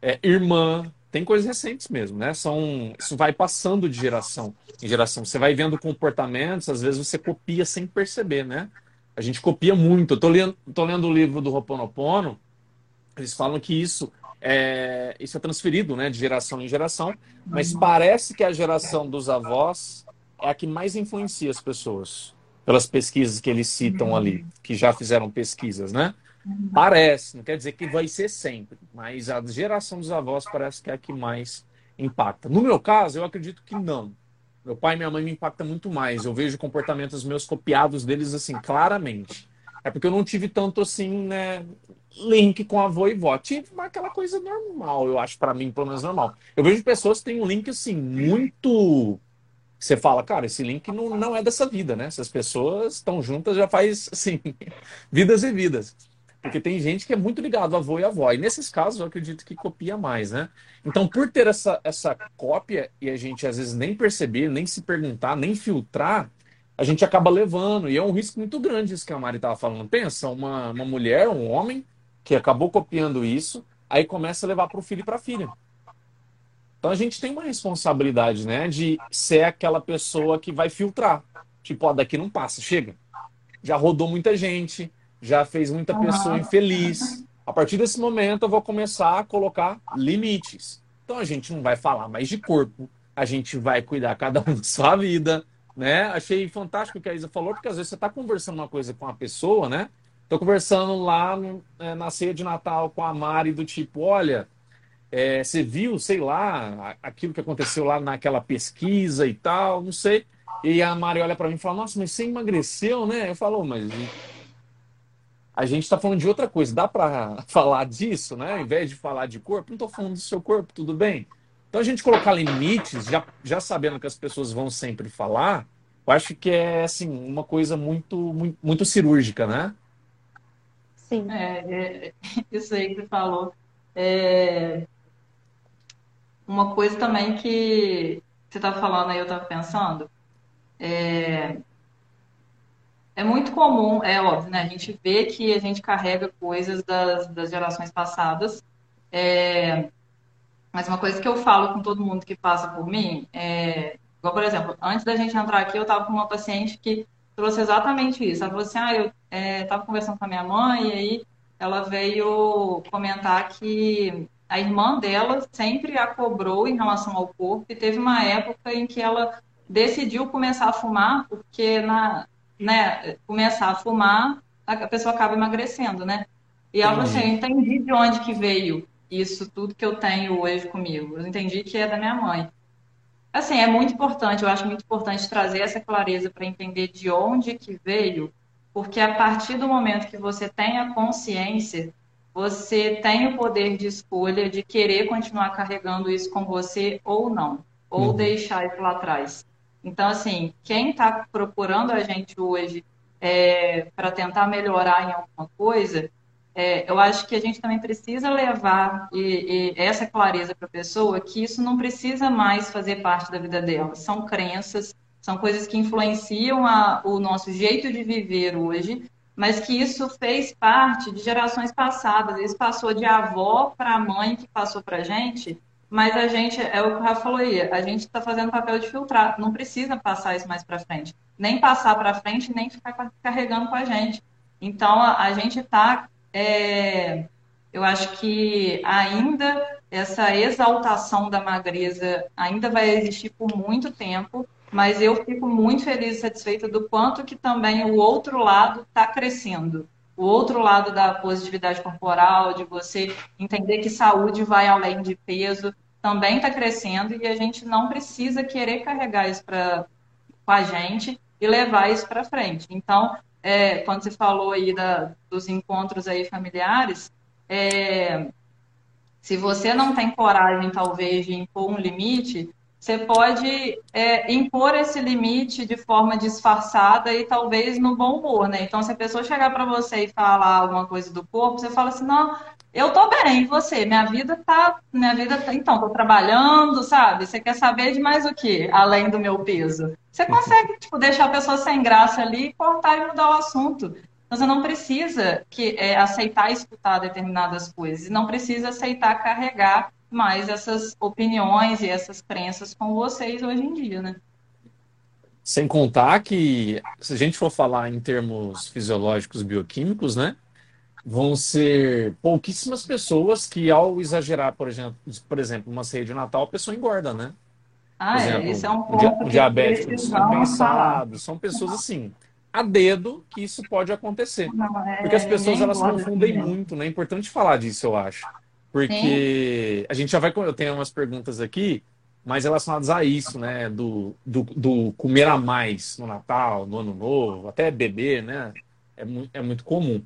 é, irmã, tem coisas recentes mesmo, né? São, isso vai passando de geração em geração. Você vai vendo comportamentos, às vezes você copia sem perceber, né? A gente copia muito. Eu tô lendo, tô lendo o livro do Roponopono, eles falam que isso é, isso é transferido, né, de geração em geração, mas parece que a geração dos avós é a que mais influencia as pessoas, pelas pesquisas que eles citam ali, que já fizeram pesquisas, né? Parece, não quer dizer que vai ser sempre, mas a geração dos avós parece que é a que mais impacta. No meu caso, eu acredito que não. Meu pai e minha mãe me impactam muito mais. Eu vejo comportamentos meus copiados deles assim, claramente. É porque eu não tive tanto assim, né, link com avô e vó. Tive aquela coisa normal, eu acho, para mim, pelo menos normal. Eu vejo pessoas que têm um link assim, muito. Você fala, cara, esse link não, não é dessa vida, né? Essas pessoas estão juntas já faz, assim, vidas e vidas. Porque tem gente que é muito ligado avô e avó. E nesses casos eu acredito que copia mais, né? Então, por ter essa, essa cópia e a gente às vezes nem perceber, nem se perguntar, nem filtrar, a gente acaba levando. E é um risco muito grande isso que a Mari estava falando. Pensa, uma, uma mulher, um homem, que acabou copiando isso, aí começa a levar para o filho e para a filha. Então a gente tem uma responsabilidade, né? De ser aquela pessoa que vai filtrar. Tipo, ó, daqui não passa, chega. Já rodou muita gente, já fez muita pessoa infeliz. A partir desse momento, eu vou começar a colocar limites. Então, a gente não vai falar mais de corpo, a gente vai cuidar cada um da sua vida, né? Achei fantástico o que a Isa falou, porque às vezes você está conversando uma coisa com a pessoa, né? Estou conversando lá no, é, na ceia de Natal com a Mari, do tipo, olha, é, você viu, sei lá, aquilo que aconteceu lá naquela pesquisa e tal, não sei. E a Mari olha para mim e fala, nossa, mas você emagreceu, né? Eu falo, mas a gente está falando de outra coisa. Dá para falar disso, né? Ao invés de falar de corpo, não estou falando do seu corpo, tudo bem? Então a gente colocar limites, já, já sabendo que as pessoas vão sempre falar, eu acho que é assim uma coisa muito muito, muito cirúrgica, né? Sim. É, é, isso aí que você falou. É, uma coisa também que você está falando aí, eu estava pensando, é, é muito comum, é óbvio, né? A gente vê que a gente carrega coisas das, das gerações passadas. É, mas uma coisa que eu falo com todo mundo que passa por mim é. Igual, por exemplo, antes da gente entrar aqui, eu estava com uma paciente que trouxe exatamente isso. Ela falou assim: ah, eu estava é, conversando com a minha mãe, e aí ela veio comentar que a irmã dela sempre a cobrou em relação ao corpo, e teve uma época em que ela decidiu começar a fumar, porque na, né, começar a fumar, a pessoa acaba emagrecendo, né? E ela falou assim, eu entendi de onde que veio isso tudo que eu tenho hoje comigo. Eu entendi que é da minha mãe. Assim, é muito importante, eu acho muito importante trazer essa clareza para entender de onde que veio, porque a partir do momento que você tem a consciência, você tem o poder de escolha de querer continuar carregando isso com você ou não, ou uhum. deixar isso lá atrás. Então, assim, quem está procurando a gente hoje é, para tentar melhorar em alguma coisa, é, eu acho que a gente também precisa levar e, e essa clareza para a pessoa que isso não precisa mais fazer parte da vida dela. São crenças, são coisas que influenciam a, o nosso jeito de viver hoje, mas que isso fez parte de gerações passadas. Isso passou de avó para a mãe que passou para a gente mas a gente, é o que o Rafa falou aí, a gente está fazendo papel de filtrar, não precisa passar isso mais para frente. Nem passar para frente, nem ficar carregando com a gente. Então, a, a gente está, é, eu acho que ainda essa exaltação da magreza ainda vai existir por muito tempo, mas eu fico muito feliz e satisfeita do quanto que também o outro lado está crescendo. O outro lado da positividade corporal, de você entender que saúde vai além de peso, também está crescendo e a gente não precisa querer carregar isso pra, com a gente e levar isso para frente. Então, é, quando você falou aí da, dos encontros aí familiares, é, se você não tem coragem, talvez, de impor um limite, você pode é, impor esse limite de forma disfarçada e talvez no bom humor, né? Então, se a pessoa chegar para você e falar alguma coisa do corpo, você fala assim, não, eu tô bem, você? Minha vida tá, minha vida tá, então, tô trabalhando, sabe? Você quer saber de mais o que, além do meu peso? Você consegue, tipo, deixar a pessoa sem graça ali, cortar e mudar o assunto. Então, você não precisa que, é, aceitar escutar determinadas coisas, não precisa aceitar carregar mais essas opiniões e essas crenças com vocês hoje em dia, né? Sem contar que, se a gente for falar em termos fisiológicos bioquímicos, né? Vão ser pouquíssimas pessoas que, ao exagerar, por exemplo, por exemplo, uma ceia de Natal, a pessoa engorda, né? Ah, por é, exemplo, é, isso é um ponto. Um diabético descompensado. São pessoas assim, a dedo que isso pode acontecer. Não, é, Porque as pessoas elas confundem muito, né? É importante falar disso, eu acho. Porque Sim. a gente já vai. Eu tenho umas perguntas aqui, mais relacionadas a isso, né? Do, do, do, comer a mais no Natal, no Ano Novo, até beber, né? É, mu é muito comum.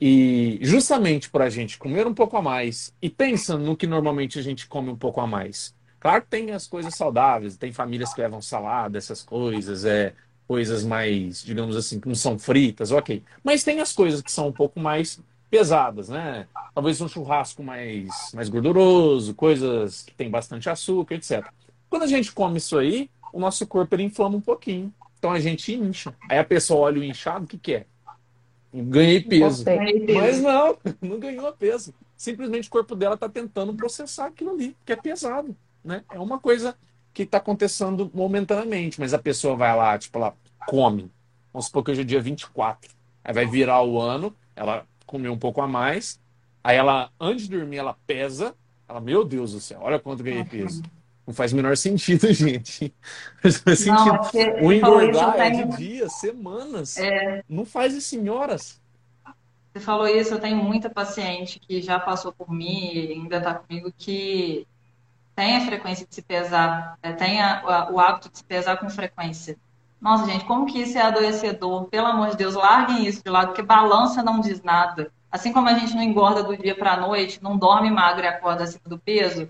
E justamente para a gente comer um pouco a mais e pensando no que normalmente a gente come um pouco a mais. Claro que tem as coisas saudáveis, tem famílias que levam salada, essas coisas, é coisas mais, digamos assim, que não são fritas, ok. Mas tem as coisas que são um pouco mais pesadas, né? Talvez um churrasco mais, mais gorduroso, coisas que tem bastante açúcar, etc. Quando a gente come isso aí, o nosso corpo ele inflama um pouquinho. Então a gente incha. Aí a pessoa olha o inchado, o que, que é? Ganhei peso. Mas não, não ganhou peso. Simplesmente o corpo dela está tentando processar aquilo ali, que é pesado. Né? É uma coisa que está acontecendo momentaneamente, mas a pessoa vai lá, tipo, ela come. Vamos supor que hoje é dia 24. Aí vai virar o ano, ela comer um pouco a mais. Aí ela, antes de dormir, ela pesa. Ela, meu Deus do céu, olha quanto ganhei peso. Não faz o menor sentido, gente. Não faz sentido. Não, o engordar é de dias, semanas. É... Não faz isso em horas. Você falou isso, eu tenho muita paciente que já passou por mim e ainda está comigo que tem a frequência de se pesar, é, tem a, o hábito de se pesar com frequência. Nossa, gente, como que isso é adoecedor? Pelo amor de Deus, larguem isso de lado, porque balança não diz nada. Assim como a gente não engorda do dia para a noite, não dorme magro e acorda acima do peso,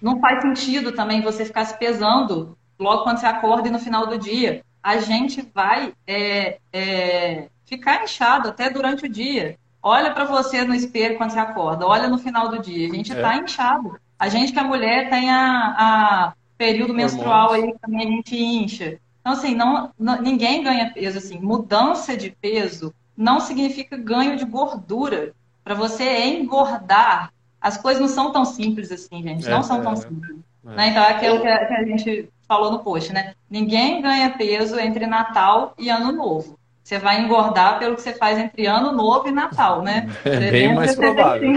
não faz sentido também você ficar se pesando logo quando você acorda e no final do dia. A gente vai é, é, ficar inchado até durante o dia. Olha para você no espelho quando você acorda, olha no final do dia. A gente está é. inchado. A gente que é mulher tem a, a período menstrual aí também a gente incha. Então, assim, não, não, ninguém ganha peso. Assim, mudança de peso não significa ganho de gordura. Para você engordar, as coisas não são tão simples assim, gente. Não é, são tão é, simples. É. Né? Então, é aquilo que a, que a gente falou no post, né? Ninguém ganha peso entre Natal e Ano Novo. Você vai engordar pelo que você faz entre Ano Novo e Natal, né? É bem mais provável.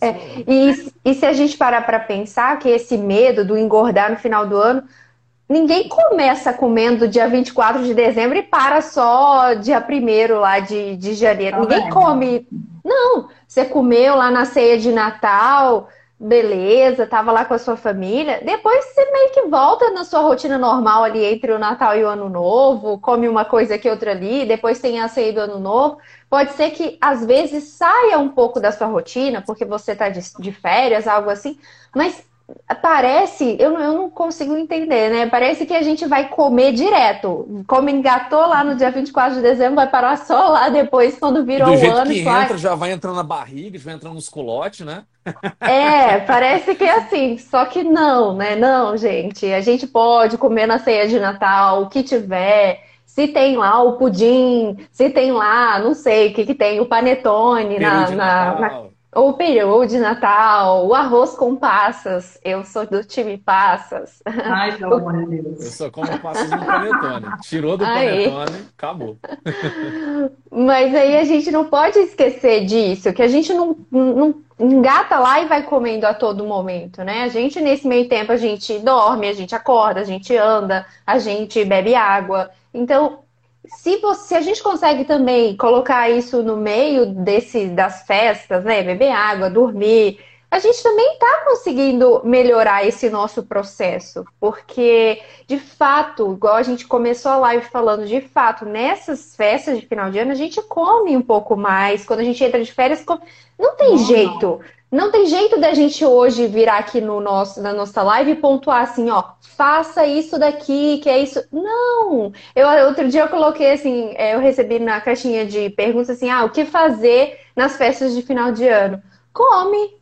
É, e, e se a gente parar para pensar que esse medo do engordar no final do ano Ninguém começa comendo dia 24 de dezembro e para só dia 1 lá de, de janeiro. Tá Ninguém come. Não, você comeu lá na ceia de Natal, beleza, tava lá com a sua família. Depois você meio que volta na sua rotina normal ali entre o Natal e o Ano Novo, come uma coisa aqui, outra ali, depois tem a ceia do Ano Novo. Pode ser que às vezes saia um pouco da sua rotina, porque você tá de, de férias, algo assim, mas parece, eu, eu não consigo entender, né? Parece que a gente vai comer direto. Como engatou lá no dia 24 de dezembro, vai parar só lá depois, quando virou o ano. que entra, já vai entrando na barriga, já vai entrando nos culotes, né? É, parece que é assim, só que não, né? Não, gente. A gente pode comer na ceia de Natal, o que tiver. Se tem lá o pudim, se tem lá, não sei o que, que tem, o panetone na, na, na o peru de Natal, o arroz com passas. Eu sou do time passas. Ai, pelo amor de Deus. Eu só como passas no panetone. Tirou do Aí. panetone, acabou. Mas aí a gente não pode esquecer disso, que a gente não, não engata lá e vai comendo a todo momento, né? A gente, nesse meio tempo, a gente dorme, a gente acorda, a gente anda, a gente bebe água. Então, se você, se a gente consegue também colocar isso no meio desse, das festas, né? Beber água, dormir, a gente também está conseguindo melhorar esse nosso processo, porque de fato, igual a gente começou a live falando, de fato, nessas festas de final de ano a gente come um pouco mais. Quando a gente entra de férias, come- não tem Não, jeito. Não tem jeito da gente hoje virar aqui no nosso, na nossa live e pontuar assim, ó, faça isso daqui, que é isso. Não! Eu outro dia eu coloquei assim, é, eu recebi na caixinha de perguntas assim, ah, o que fazer nas festas de final de ano? Come,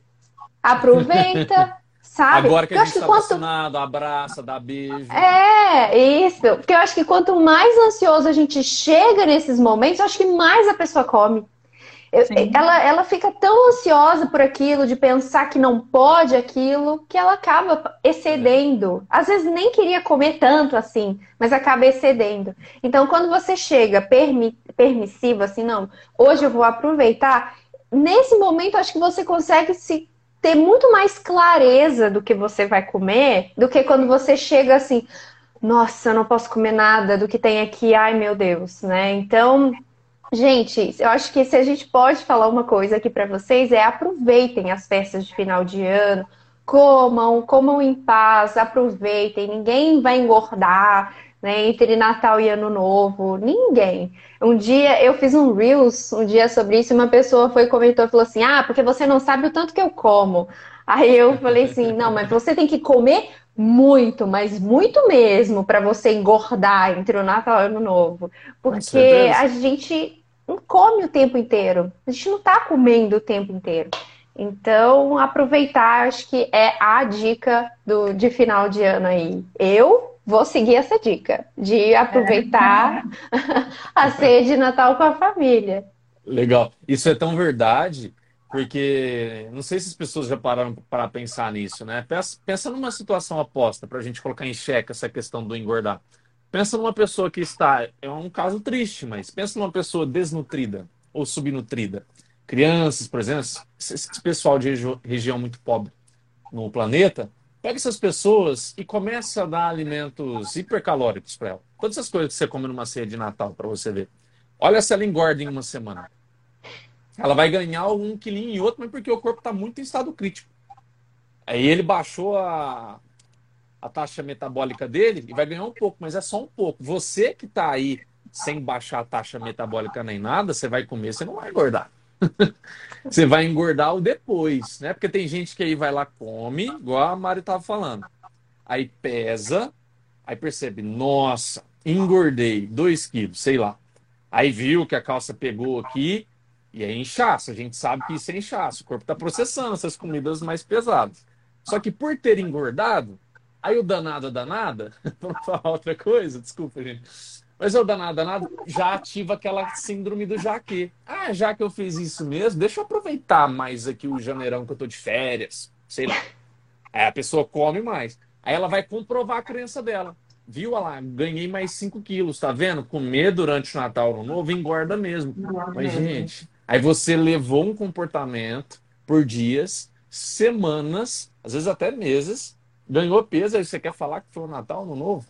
aproveita, sabe? Agora que a gente está quanto vacinado, abraça, dá beijo. é, isso. Porque eu acho que quanto mais ansioso a gente chega nesses momentos, eu acho que mais a pessoa come. Eu- ela, ela fica tão ansiosa por aquilo, de pensar que não pode aquilo, que ela acaba excedendo. Às vezes nem queria comer tanto assim, mas acaba excedendo. Então, quando você chega permi permissivo, assim, não, hoje eu vou aproveitar, nesse momento acho que você consegue se ter muito mais clareza do que você vai comer do que quando você chega assim, nossa, eu não posso comer nada do que tem aqui, ai meu Deus, né? Então. Gente, eu acho que se a gente pode falar uma coisa aqui para vocês é aproveitem as festas de final de ano, comam, comam em paz, aproveitem, ninguém vai engordar, né, entre Natal e Ano Novo, ninguém. Um dia eu fiz um Reels um dia sobre isso e uma pessoa foi comentou e falou assim: "Ah, porque você não sabe o tanto que eu como". Aí eu falei assim: "Não, mas você tem que comer muito, mas muito mesmo para você engordar entre o Natal e o Ano Novo. Porque a gente não come o tempo inteiro. A gente não tá comendo o tempo inteiro. Então, aproveitar, acho que é a dica do, de final de ano aí. Eu vou seguir essa dica de aproveitar a ceia de Natal com a família. Legal. Isso é tão verdade, porque não sei se as pessoas já pararam para pensar nisso, né? Pensa, pensa numa situação oposta, para a gente colocar em xeque essa questão do engordar. Pensa numa pessoa que está, é um caso triste, mas pensa numa pessoa desnutrida ou subnutrida. Crianças, por exemplo, esse pessoal de regi- região muito pobre no planeta, pega essas pessoas e começa a dar alimentos hipercalóricos para ela. Todas essas coisas que você come numa ceia de Natal, para você ver. Olha se ela engorda em uma semana. Ela vai ganhar um quilinho e outro, mas porque o corpo está muito em estado crítico. Aí ele baixou a, a taxa metabólica dele e vai ganhar um pouco, mas é só um pouco. Você que está aí sem baixar a taxa metabólica nem nada, você vai comer, você não vai engordar. Você vai engordar o depois, né? Porque tem gente que aí vai lá, come, igual a Mari estava falando. Aí pesa, aí percebe, nossa, engordei 2 quilos, sei lá. Aí viu que a calça pegou aqui e é inchaço. A gente sabe que isso é inchaço. O corpo está processando essas comidas mais pesadas. Só que por ter engordado, aí o danado danada, não falar outra coisa, desculpa, gente. Mas o danado danado já ativa aquela síndrome do jaque. Ah, já que eu fiz isso mesmo, deixa eu aproveitar mais aqui o janeirão que eu tô de férias, sei lá. Aí a pessoa come mais. Aí ela vai comprovar a crença dela. Viu, olha lá, ganhei mais 5 quilos, tá vendo? Comer durante o Natal no Novo engorda mesmo. Mas, gente, aí você levou um comportamento por dias, semanas, às vezes até meses, ganhou peso, aí você quer falar que foi o Natal no Novo?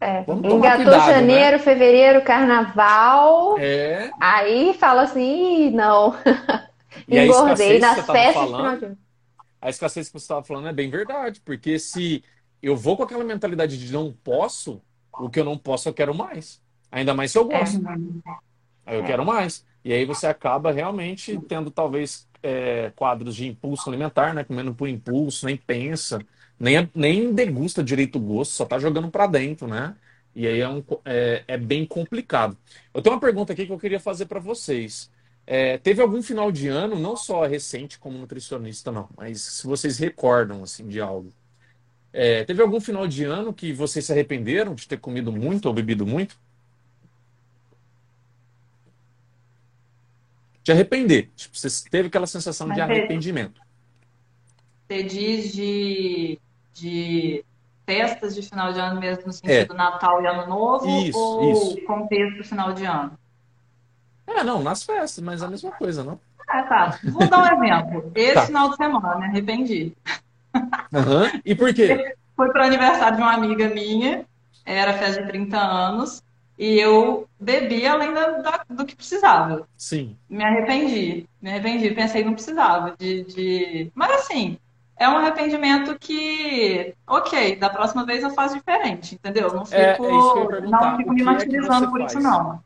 É, engatou cuidado, né? janeiro, fevereiro, carnaval, É, aí fala assim, "Ih, não, e engordei nas festas falando, a escassez que você estava falando é bem verdade, porque se eu vou com aquela mentalidade de não posso, o que eu não posso eu quero mais. Ainda mais se eu É. gosto. Aí eu quero mais. E aí você acaba realmente tendo talvez é, quadros de impulso alimentar, né? Comendo por impulso, nem pensa, nem, nem degusta direito o gosto, só tá jogando para dentro, né? E aí é, um, é, é bem complicado. Eu tenho uma pergunta aqui que eu queria fazer para vocês. É, teve algum final de ano, não só recente como nutricionista, não, mas se vocês recordam assim de algo. É, teve algum final de ano que vocês se arrependeram de ter comido muito ou bebido muito? de arrepender. Tipo, você teve aquela sensação Mas de arrependimento. Você diz de, de festas de final de ano mesmo, no sentido é. Natal e Ano Novo, isso, ou isso. contexto final de ano? É, não, nas festas, mas é a mesma coisa, não? É, tá. Vou dar um exemplo. Esse tá. final de semana, me arrependi. Uhum. E por quê? Foi para o aniversário de uma amiga minha, era festa de 30 anos, e eu bebi além da, do que precisava. Sim. Me arrependi. Me arrependi. Pensei, não precisava de, de. Mas assim, é um arrependimento que, ok, da próxima vez eu faço diferente, entendeu? Não fico, é, é não fico me é martirizando é por isso, não.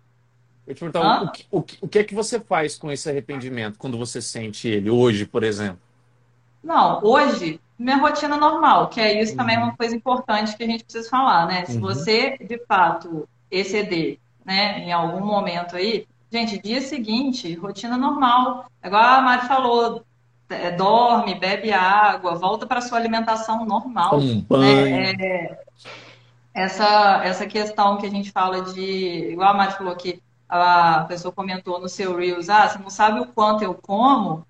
Eu te perguntar, o, que, o, que, o que é que você faz com esse arrependimento quando você sente ele hoje, por exemplo? Não, hoje, minha rotina normal, que é isso uhum. também é uma coisa importante que a gente precisa falar, né? Se uhum. você, de fato, exceder, né, em algum momento aí, gente, dia seguinte, rotina normal. Igual a Mari falou, é, dorme, bebe água, volta para sua alimentação normal. Um. Né? É, essa, essa questão que a gente fala de, igual a Mari falou que a pessoa comentou no seu Reels, ah, você não sabe o quanto eu como,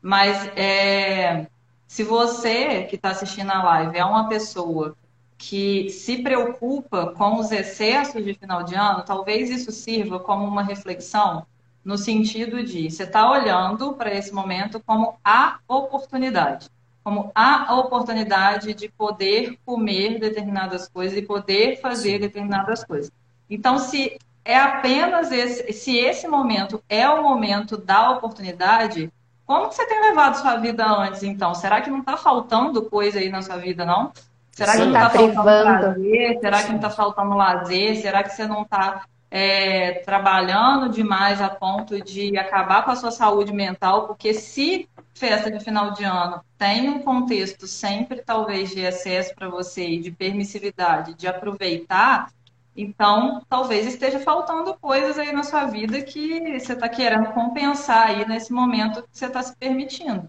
mas é, se você que está assistindo a live é uma pessoa que se preocupa com os excessos de final de ano, talvez isso sirva como uma reflexão no sentido de você está olhando para esse momento como a oportunidade, como a oportunidade de poder comer determinadas coisas e poder fazer determinadas coisas. Então, se é apenas esse, se esse momento é o momento da oportunidade, como você tem levado sua vida antes, então? Será que não está faltando coisa aí na sua vida, não? Será que não está faltando prazer? Será que não está faltando lazer? Será que você não está é, trabalhando demais a ponto de acabar com a sua saúde mental? Porque se festa de final de ano tem um contexto sempre, talvez, de excesso para você e de permissividade, de aproveitar, então talvez esteja faltando coisas aí na sua vida que você está querendo compensar aí nesse momento que você está se permitindo.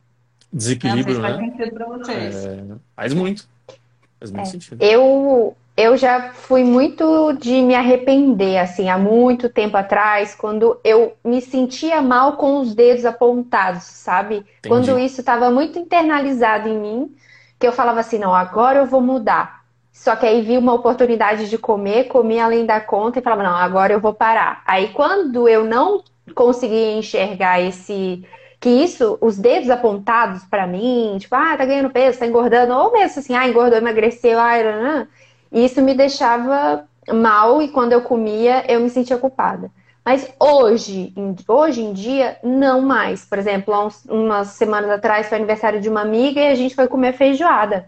Desequilíbrio, né? Faz sentido para vocês. É, faz muito. Faz muito é. sentido. Eu, eu já fui muito de me arrepender, assim, há muito tempo atrás, quando eu me sentia mal com os dedos apontados, sabe? Entendi. Quando isso estava muito internalizado em mim, que eu falava assim, não, agora eu vou mudar. Só que aí vi uma oportunidade de comer, comi além da conta e falava, não, agora eu vou parar. Aí quando eu não conseguia enxergar esse que isso, os dedos apontados para mim, tipo, ah, tá ganhando peso, tá engordando, ou mesmo assim, ah, engordou, emagreceu, ah, isso me deixava mal e quando eu comia, eu me sentia culpada. Mas hoje, hoje em dia, não mais. Por exemplo, há uns, umas semanas atrás foi aniversário de uma amiga e a gente foi comer feijoada.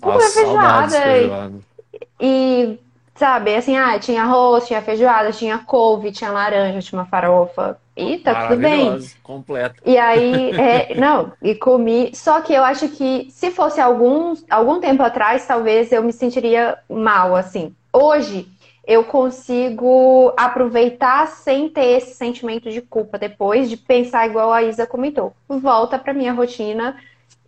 Nossa, comer feijoada. E, e, sabe, assim, ah, tinha arroz, tinha feijoada, tinha couve, tinha laranja, tinha uma farofa. E tá tudo bem. Completo. E aí, é, não, e comi. Só que eu acho que se fosse algum, algum tempo atrás, talvez eu me sentiria mal, assim. Hoje, eu consigo aproveitar sem ter esse sentimento de culpa depois de pensar igual a Isa comentou. Volta para minha rotina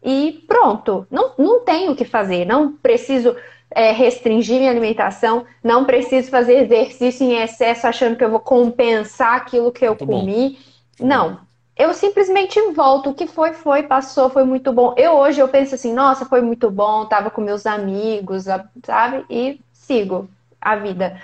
e pronto. Não, não tenho o que fazer, não preciso é, restringir minha alimentação, não preciso fazer exercício em excesso achando que eu vou compensar aquilo que eu muito comi. Bom. Não. Eu simplesmente volto. O que foi, foi, passou, foi muito bom. Eu hoje eu penso assim, nossa, foi muito bom, tava com meus amigos, sabe? E sigo a vida.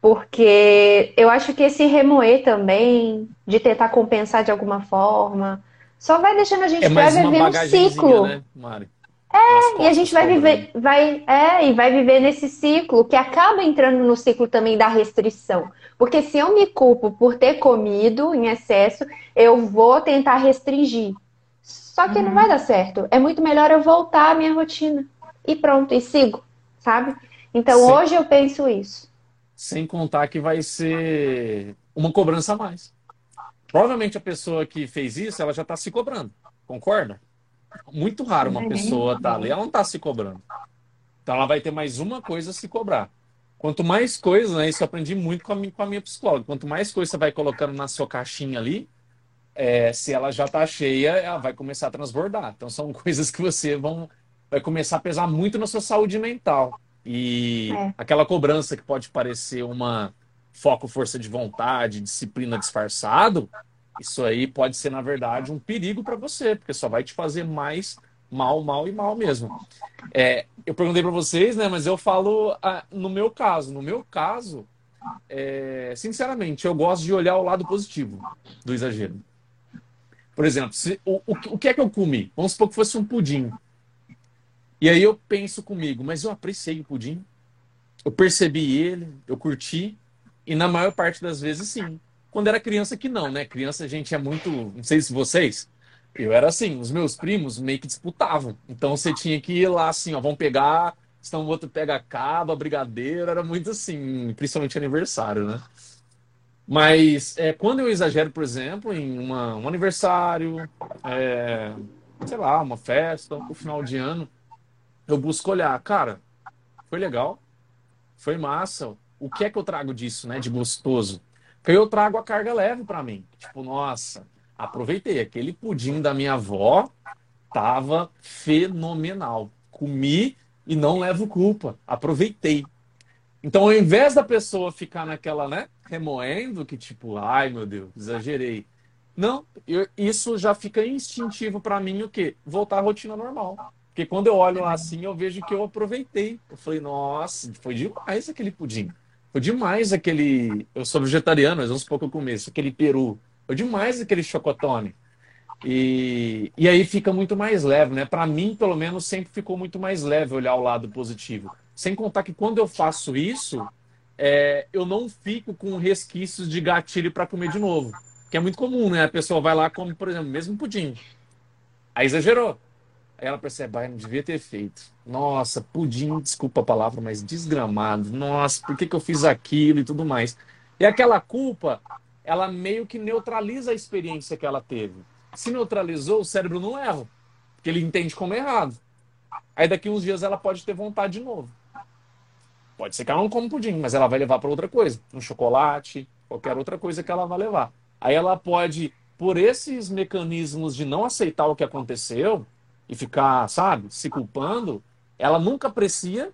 Porque eu acho que esse remoer também, de tentar compensar de alguma forma, só vai deixando a gente é mais viver um ciclo. Né, Mari? É, e a gente vai viver, vai, é, e vai viver nesse ciclo que acaba entrando no ciclo também da restrição. Porque se eu me culpo por ter comido em excesso, eu vou tentar restringir. Só que uhum. não vai dar certo. É muito melhor eu voltar à minha rotina. E pronto, e sigo, sabe? Então Sim. hoje eu penso isso. Sem contar que vai ser uma cobrança a mais. Provavelmente a pessoa que fez isso, ela já está se cobrando. Concorda? Muito raro uma pessoa tá ali, ela não tá se cobrando. Então ela vai ter mais uma coisa a se cobrar. Quanto mais coisas, né? Isso eu aprendi muito com a, minha, com a minha psicóloga. Quanto mais coisa você vai colocando na sua caixinha ali, é, se ela já tá cheia, ela vai começar a transbordar. Então são coisas que você vão, vai começar a pesar muito na sua saúde mental. E é. aquela cobrança que pode parecer uma foco, força de vontade, disciplina disfarçado, isso aí pode ser, na verdade, um perigo para você, porque só vai te fazer mais mal, mal e mal mesmo. É, eu perguntei para vocês, né? Mas eu falo ah, no meu caso. No meu caso, é, sinceramente, eu gosto de olhar o lado positivo do exagero. Por exemplo, se, o, o, o que é que eu comi? Vamos supor que fosse um pudim. E aí eu penso comigo, mas eu apreciei o pudim. Eu percebi ele, eu curti. E na maior parte das vezes, sim. Quando era criança, que não, né? Criança, a gente é muito. Não sei se vocês. Eu era assim, os meus primos meio que disputavam. Então você tinha que ir lá assim, ó, vamos pegar, senão o outro pega caba, brigadeiro, era muito assim, principalmente aniversário, né? Mas é, quando eu exagero, por exemplo, em uma, um aniversário, é, sei lá, uma festa, o final de ano, eu busco olhar, cara, foi legal, foi massa, o que é que eu trago disso, né, de gostoso? Eu trago a carga leve para mim. Tipo, nossa, aproveitei. Aquele pudim da minha avó tava fenomenal. Comi e não levo culpa. Aproveitei. Então, ao invés da pessoa ficar naquela, né, remoendo, que tipo, ai meu Deus, exagerei. Não, eu, isso já fica instintivo para mim o quê? Voltar à rotina normal. Porque quando eu olho assim, eu vejo que eu aproveitei. Eu falei, nossa, foi demais aquele pudim. Foi demais aquele. Eu sou vegetariano, mas vamos supor que eu começo. Aquele peru. Foi demais aquele chocotone. E, e aí fica muito mais leve, né? Para mim, pelo menos, sempre ficou muito mais leve olhar o lado positivo. Sem contar que quando eu faço isso, é, eu não fico com resquícios de gatilho para comer de novo. Que é muito comum, né? A pessoa vai lá come, por exemplo, mesmo pudim. Aí exagerou. Ela percebe, ah, não devia ter feito. Nossa, pudim, desculpa a palavra, mas desgramado. Nossa, por que, que eu fiz aquilo e tudo mais? E aquela culpa, ela meio que neutraliza a experiência que ela teve. Se neutralizou, o cérebro não erra, porque ele entende como errado. Aí daqui uns dias ela pode ter vontade de novo. Pode ser que ela não coma pudim, mas ela vai levar para outra coisa, um chocolate, qualquer outra coisa que ela vai levar. Aí ela pode, por esses mecanismos de não aceitar o que aconteceu e ficar, sabe, se culpando, ela nunca aprecia,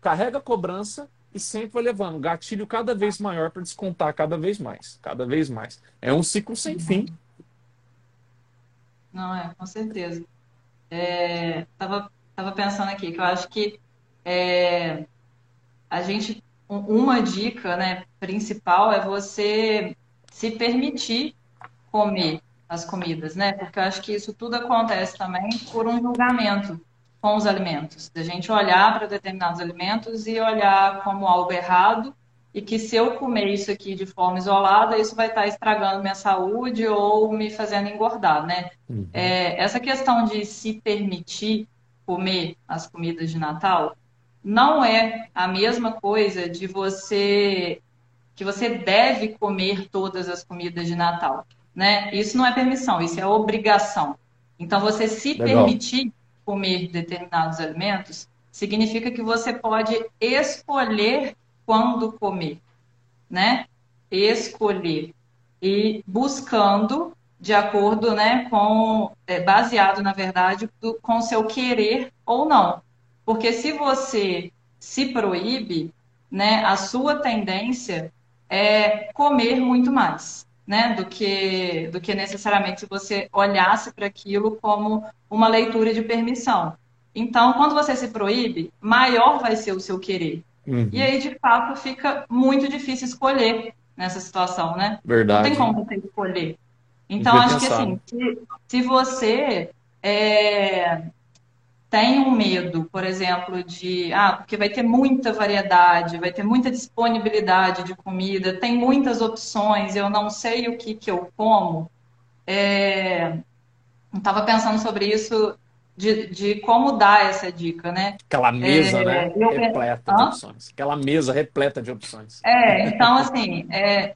carrega a cobrança e sempre vai levando gatilho cada vez maior para descontar cada vez mais, cada vez mais. É um ciclo sem fim. Não é, com certeza. É, tava, tava pensando aqui que eu acho que é, a gente uma dica, né, principal é você se permitir comer as comidas, né? Porque eu acho que isso tudo acontece também por um julgamento com os alimentos. Da gente olhar para determinados alimentos e olhar como algo errado e que se eu comer isso aqui de forma isolada, isso vai estar estragando minha saúde ou me fazendo engordar, né? Uhum. É, essa questão de se permitir comer as comidas de Natal, não é a mesma coisa de você que você deve comer todas as comidas de Natal, né? Isso não é permissão, isso é obrigação. Então você se Legal. permitir comer determinados alimentos significa que você pode escolher quando comer, né? Escolher e buscando de acordo, né, com é, baseado na verdade do, com seu querer ou não. Porque se você se proíbe, né, a sua tendência é comer muito mais, né, do que do que necessariamente se você olhasse para aquilo como uma leitura de permissão. Então, quando você se proíbe, maior vai ser o seu querer. Uhum. E aí, de fato, fica muito difícil escolher nessa situação, né? Verdade. Não tem como você escolher. Então, acho que assim, se, se você é, tem um medo, por exemplo, de ah, porque vai ter muita variedade, vai ter muita disponibilidade de comida, tem muitas opções, eu não sei o que, que eu como. É... Estava pensando sobre isso de, de como dar essa dica, né? Aquela mesa, é, né? Eu... Repleta Hã? de opções. Aquela mesa repleta de opções. É, então assim, é,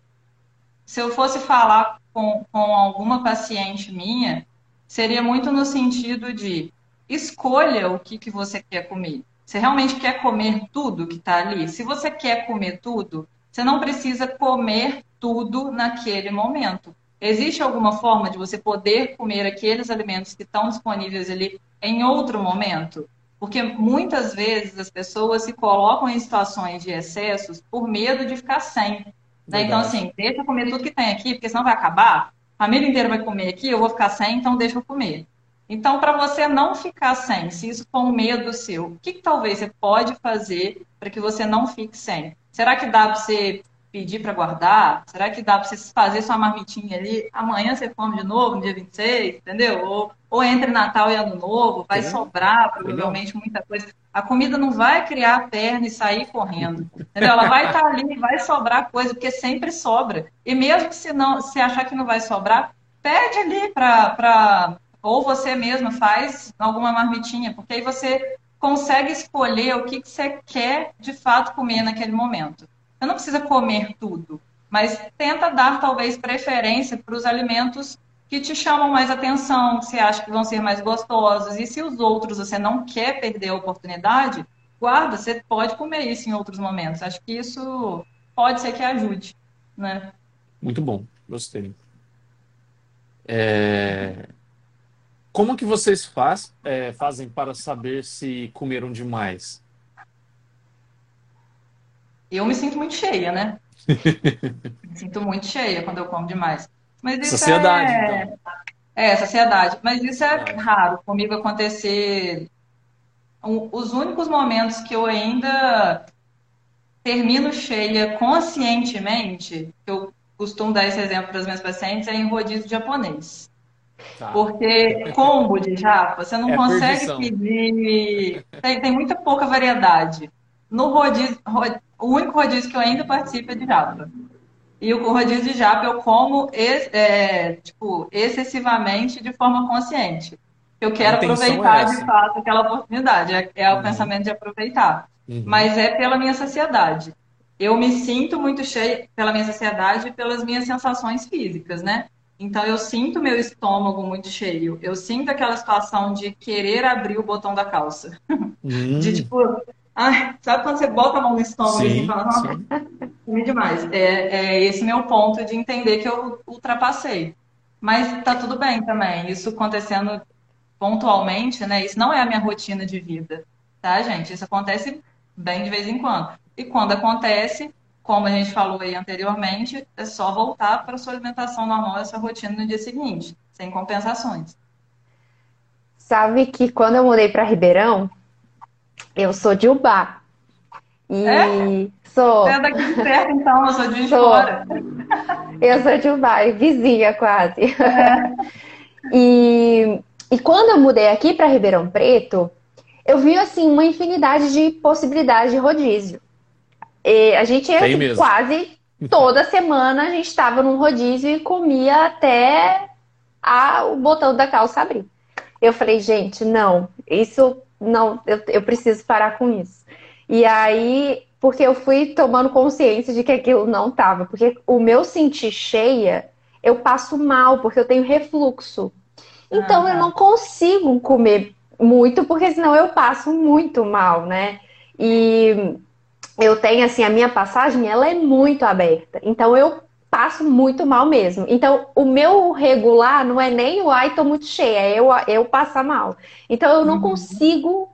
se eu fosse falar com, com alguma paciente minha, seria muito no sentido de escolha o que, que você quer comer. Você realmente quer comer tudo que está ali? Se você quer comer tudo, você não precisa comer tudo naquele momento. Existe alguma forma de você poder comer aqueles alimentos que estão disponíveis ali em outro momento? Porque muitas vezes as pessoas se colocam em situações de excessos por medo de ficar sem. Né? Então, assim, deixa eu comer tudo que tem aqui, porque senão vai acabar. a família inteira vai comer aqui, eu vou ficar sem, então deixa eu comer. Então, para você não ficar sem, se isso for um medo seu, o que, que talvez você pode fazer para que você não fique sem? Será que dá para você pedir para guardar? Será que dá para você fazer sua marmitinha ali? Amanhã você come de novo, no dia 26, entendeu? Ou, ou entre Natal e Ano Novo, vai sobrar provavelmente muita coisa. A comida não vai criar a perna e sair correndo. Entendeu? Ela vai estar tá ali e vai sobrar coisa, porque sempre sobra. E mesmo se não se achar que não vai sobrar, pede ali para. Ou você mesma faz alguma marmitinha, porque aí você consegue escolher o que, que você quer de fato comer naquele momento. Você não precisa comer tudo, mas tenta dar talvez preferência para os alimentos que te chamam mais atenção, que você acha que vão ser mais gostosos. E se os outros você não quer perder a oportunidade, guarda, você pode comer isso em outros momentos. Acho que isso pode ser que ajude, né? Muito bom, gostei. É... Como que vocês faz, é, fazem para saber se comeram demais? Eu me sinto muito cheia, né? me sinto muito cheia quando eu como demais. Mas isso sociedade, é... então. É, sociedade. Mas isso é raro comigo acontecer. Os únicos momentos que eu ainda termino cheia conscientemente, que eu costumo dar esse exemplo para os meus pacientes, é em rodízio japonês. Tá. Porque combo de japa, você não é consegue perdição. pedir. Tem, tem muita pouca variedade. No rodízio, o único rodízio que eu ainda participo é de japa. E o rodízio de japa eu como é, tipo, excessivamente de forma consciente. Eu quero aproveitar é de fato aquela oportunidade. É, é uhum. o pensamento de aproveitar. Uhum. Mas é pela minha saciedade. Eu me sinto muito cheia pela minha saciedade e pelas minhas sensações físicas, né? Então eu sinto meu estômago muito cheio. Eu sinto aquela situação de querer abrir o botão da calça. Uhum. De tipo, Ai, sabe quando você bota a mão no estômago sim, e fala, nossa, comi demais. É, é esse meu ponto de entender que eu ultrapassei. Mas tá tudo bem também. Isso acontecendo pontualmente, né? Isso não é a minha rotina de vida, tá, gente? Isso acontece bem de vez em quando. E quando acontece, como a gente falou aí anteriormente, é só voltar para sua alimentação normal, essa rotina no dia seguinte, sem compensações. Sabe que quando eu mudei para Ribeirão, eu sou de Ubá. E é? sou. Você é daqui perto, então, eu sou de sou. fora. Eu sou de Ubá, vizinha quase. É. E, e quando eu mudei aqui para Ribeirão Preto, eu vi assim uma infinidade de possibilidades de rodízio. E a gente assim, quase toda semana a gente estava num rodízio e comia até a, o botão da calça abrir. Eu falei, gente, não, isso não, eu, eu preciso parar com isso. E aí, porque eu fui tomando consciência de que aquilo não estava. Porque o meu sentir cheia, eu passo mal, porque eu tenho refluxo. Então eu não consigo comer muito, porque senão eu passo muito mal, né? E eu tenho assim, a minha passagem, ela é muito aberta. Então eu passo muito mal mesmo. Então, o meu regular não é nem o ai, tô muito cheia, é eu, eu passar mal. Então, eu não uhum. consigo.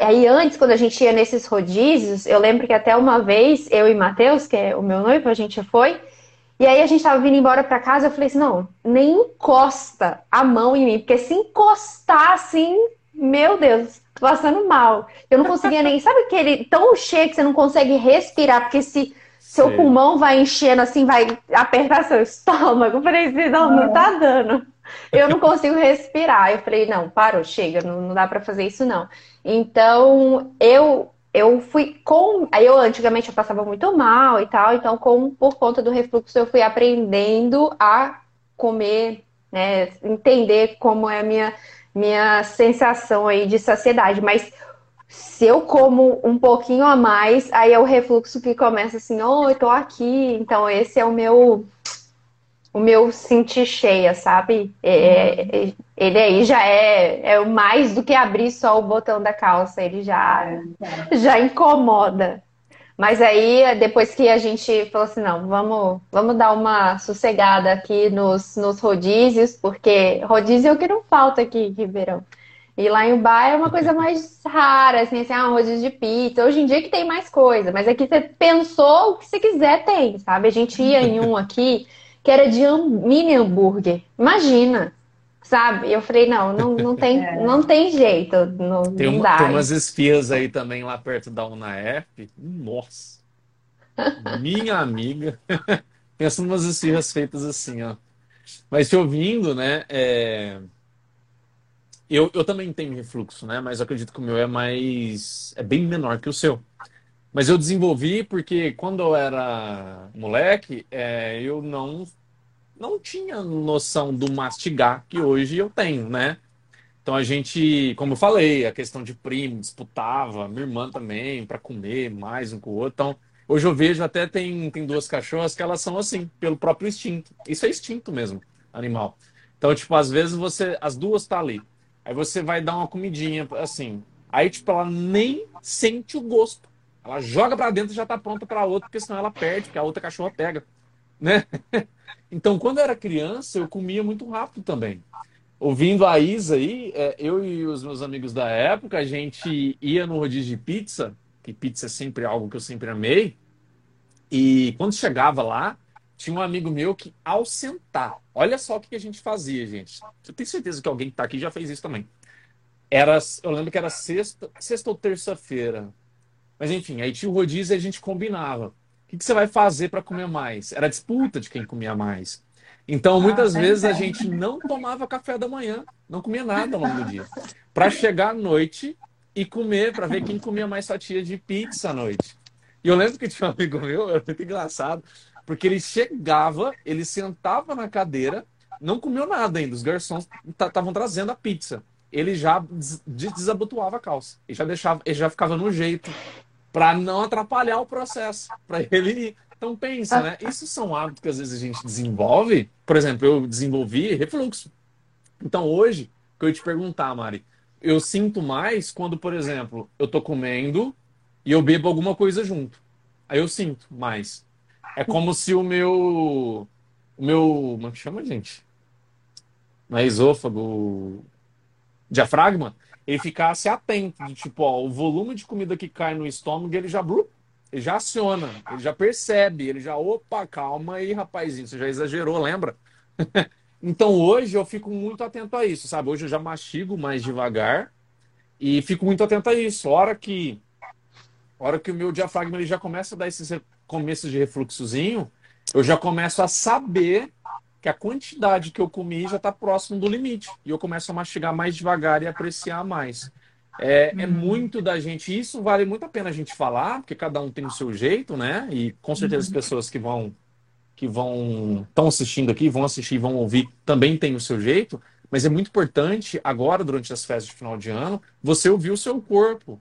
Aí, antes, quando a gente ia nesses rodízios, eu lembro que até uma vez, eu e Matheus, que é o meu noivo, a gente foi. E aí, a gente tava vindo embora para casa, eu falei assim: não, nem encosta a mão em mim, porque se encostar assim, meu Deus, tô passando mal. Eu não conseguia nem. Sabe aquele tão cheio que você não consegue respirar, porque se seu Sim. pulmão vai enchendo assim, vai apertar seu estômago. Eu falei assim, não, não tá dando. Eu não consigo respirar. Eu falei, não, parou, chega, não, não dá para fazer isso não. Então, eu eu fui com. Aí eu antigamente eu passava muito mal e tal, então, com, por conta do refluxo, eu fui aprendendo a comer, né? Entender como é a minha, minha sensação aí de saciedade. Mas se eu como um pouquinho a mais, aí é o refluxo que começa assim, oh, eu tô aqui. Então, esse é o meu o meu sentir cheia, sabe? É, uhum. Ele aí já é, é mais do que abrir só o botão da calça, ele já, é, já incomoda. Mas aí, depois que a gente falou assim, não, vamos, vamos dar uma sossegada aqui nos, nos rodízios, porque rodízio é o que não falta aqui em Ribeirão. E lá em Ubá é uma coisa mais rara, assim, assim, ah, um rodízio de pizza. Hoje em dia que tem mais coisa, mas aqui você pensou o que você quiser tem, sabe? A gente ia em um aqui que era de um mini hambúrguer. Imagina, sabe? Eu falei, não, não, não, tem, é. não tem jeito, não, tem, uma, dá. tem umas espias aí também lá perto da UNAF. Nossa! Minha amiga. Pensa umas esfirras feitas assim, ó. Mas te ouvindo, né? É... Eu, eu também tenho refluxo, né? Mas eu acredito que o meu é mais. é bem menor que o seu. Mas eu desenvolvi porque quando eu era moleque, é, eu não, não tinha noção do mastigar que hoje eu tenho, né? Então a gente, como eu falei, a questão de primo, disputava, minha irmã também, para comer mais um com o outro. Então, hoje eu vejo até tem, tem duas cachorras que elas são assim, pelo próprio instinto. Isso é instinto mesmo, animal. Então, tipo, às vezes você, as duas tá ali. Aí você vai dar uma comidinha, assim. Aí, tipo, ela nem sente o gosto. Ela joga para dentro e já tá pronta para outra, porque senão ela perde, porque a outra cachorra pega, né? Então, quando eu era criança, eu comia muito rápido também. Ouvindo a Isa aí, é, eu e os meus amigos da época, a gente ia no rodízio de pizza, que pizza é sempre algo que eu sempre amei. E quando chegava lá, tinha um amigo meu que, ao sentar, olha só o que a gente fazia, gente. Eu tenho certeza que alguém que está aqui já fez isso também. Era, eu lembro que era sexta, sexta ou terça-feira. Mas enfim, aí tinha o rodízio e a gente combinava. O que, que você vai fazer para comer mais? Era disputa de quem comia mais. Então, muitas ah, vezes a gente não tomava café da manhã, não comia nada ao longo do dia. Para chegar à noite e comer, para ver quem comia mais fatia de pizza à noite. E eu lembro que tinha um amigo meu, era muito engraçado, porque ele chegava, ele sentava na cadeira, não comeu nada ainda, os garçons estavam trazendo a pizza. Ele já desabotoava a calça, ele já deixava, ele já ficava no jeito para não atrapalhar o processo, para ele ir. Então pensa, né? Isso são hábitos que às vezes a gente desenvolve. Por exemplo, eu desenvolvi refluxo. Então hoje, que eu ia te perguntar, Mari, eu sinto mais quando, por exemplo, eu tô comendo e eu bebo alguma coisa junto. Aí eu sinto mais. É como se o meu o meu, como é que chama, gente? Não é esôfago, diafragma, ele ficasse atento, de tipo, ó, o volume de comida que cai no estômago, ele já, ele já aciona, ele já percebe, ele já, opa, calma aí, rapazinho, você já exagerou, lembra? então hoje eu fico muito atento a isso, sabe? Hoje eu já mastigo mais devagar e fico muito atento a isso. Hora que, hora que o meu diafragma ele já começa a dar esses começos de refluxozinho, eu já começo a saber que a quantidade que eu comi já está próximo do limite. E eu começo a mastigar mais devagar e apreciar mais. É, é, uhum. muito da gente. Isso vale muito a pena a gente falar, porque cada um tem o seu jeito, né? E com certeza as uhum. pessoas que vão que vão estão assistindo aqui, vão assistir, vão ouvir, também tem o seu jeito. Mas é muito importante agora durante as festas de final de ano você ouvir o seu corpo,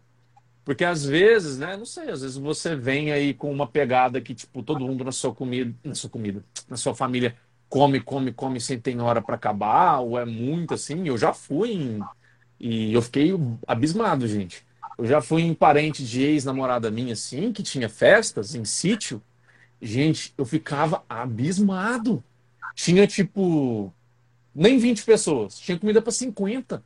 porque às vezes, né? Não sei, às vezes você vem aí com uma pegada que tipo todo mundo na sua comida, na sua comida, na sua família come, come, come sem ter hora para acabar, ou é muito assim. Eu já fui em... e eu fiquei abismado, gente. Eu já fui em parente de ex-namorada minha, assim, que tinha festas em sítio. Gente, eu ficava abismado. Tinha, tipo, nem 20 pessoas. Tinha comida para 50.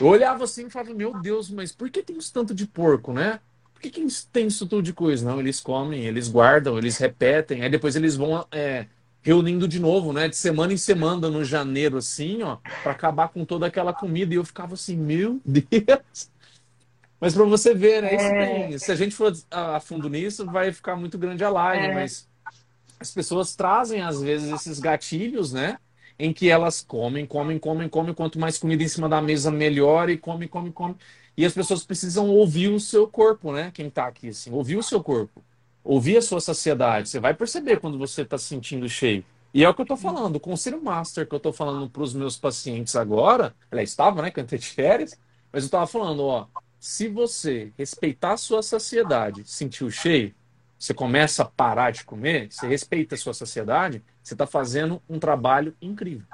Eu olhava assim e falava, meu Deus, mas por que tem isso tanto de porco, né? Por que, que tem isso tudo de coisa? Não, eles comem, eles guardam, eles repetem. Aí depois eles vão é, reunindo de novo, né? De semana em semana no janeiro, assim, ó, para acabar com toda aquela comida. E eu ficava assim, meu Deus! Mas para você ver, né? É... Tem, se a gente for a fundo nisso, vai ficar muito grande a live, é... mas as pessoas trazem, às vezes, esses gatilhos, né? Em que elas comem, comem, comem, comem. Quanto mais comida em cima da mesa, melhor. E come, come, come. E as pessoas precisam ouvir o seu corpo, né? Quem tá aqui, assim, ouvir o seu corpo ouvir a sua saciedade. Você vai perceber quando você está se sentindo cheio. E é o que eu estou falando, o conselho master que eu estou falando para os meus pacientes agora, ela estava, né, que eu de férias, mas eu estava falando, ó, se você respeitar a sua saciedade, sentir o cheio, você começa a parar de comer, você respeita a sua saciedade, você está fazendo um trabalho incrível.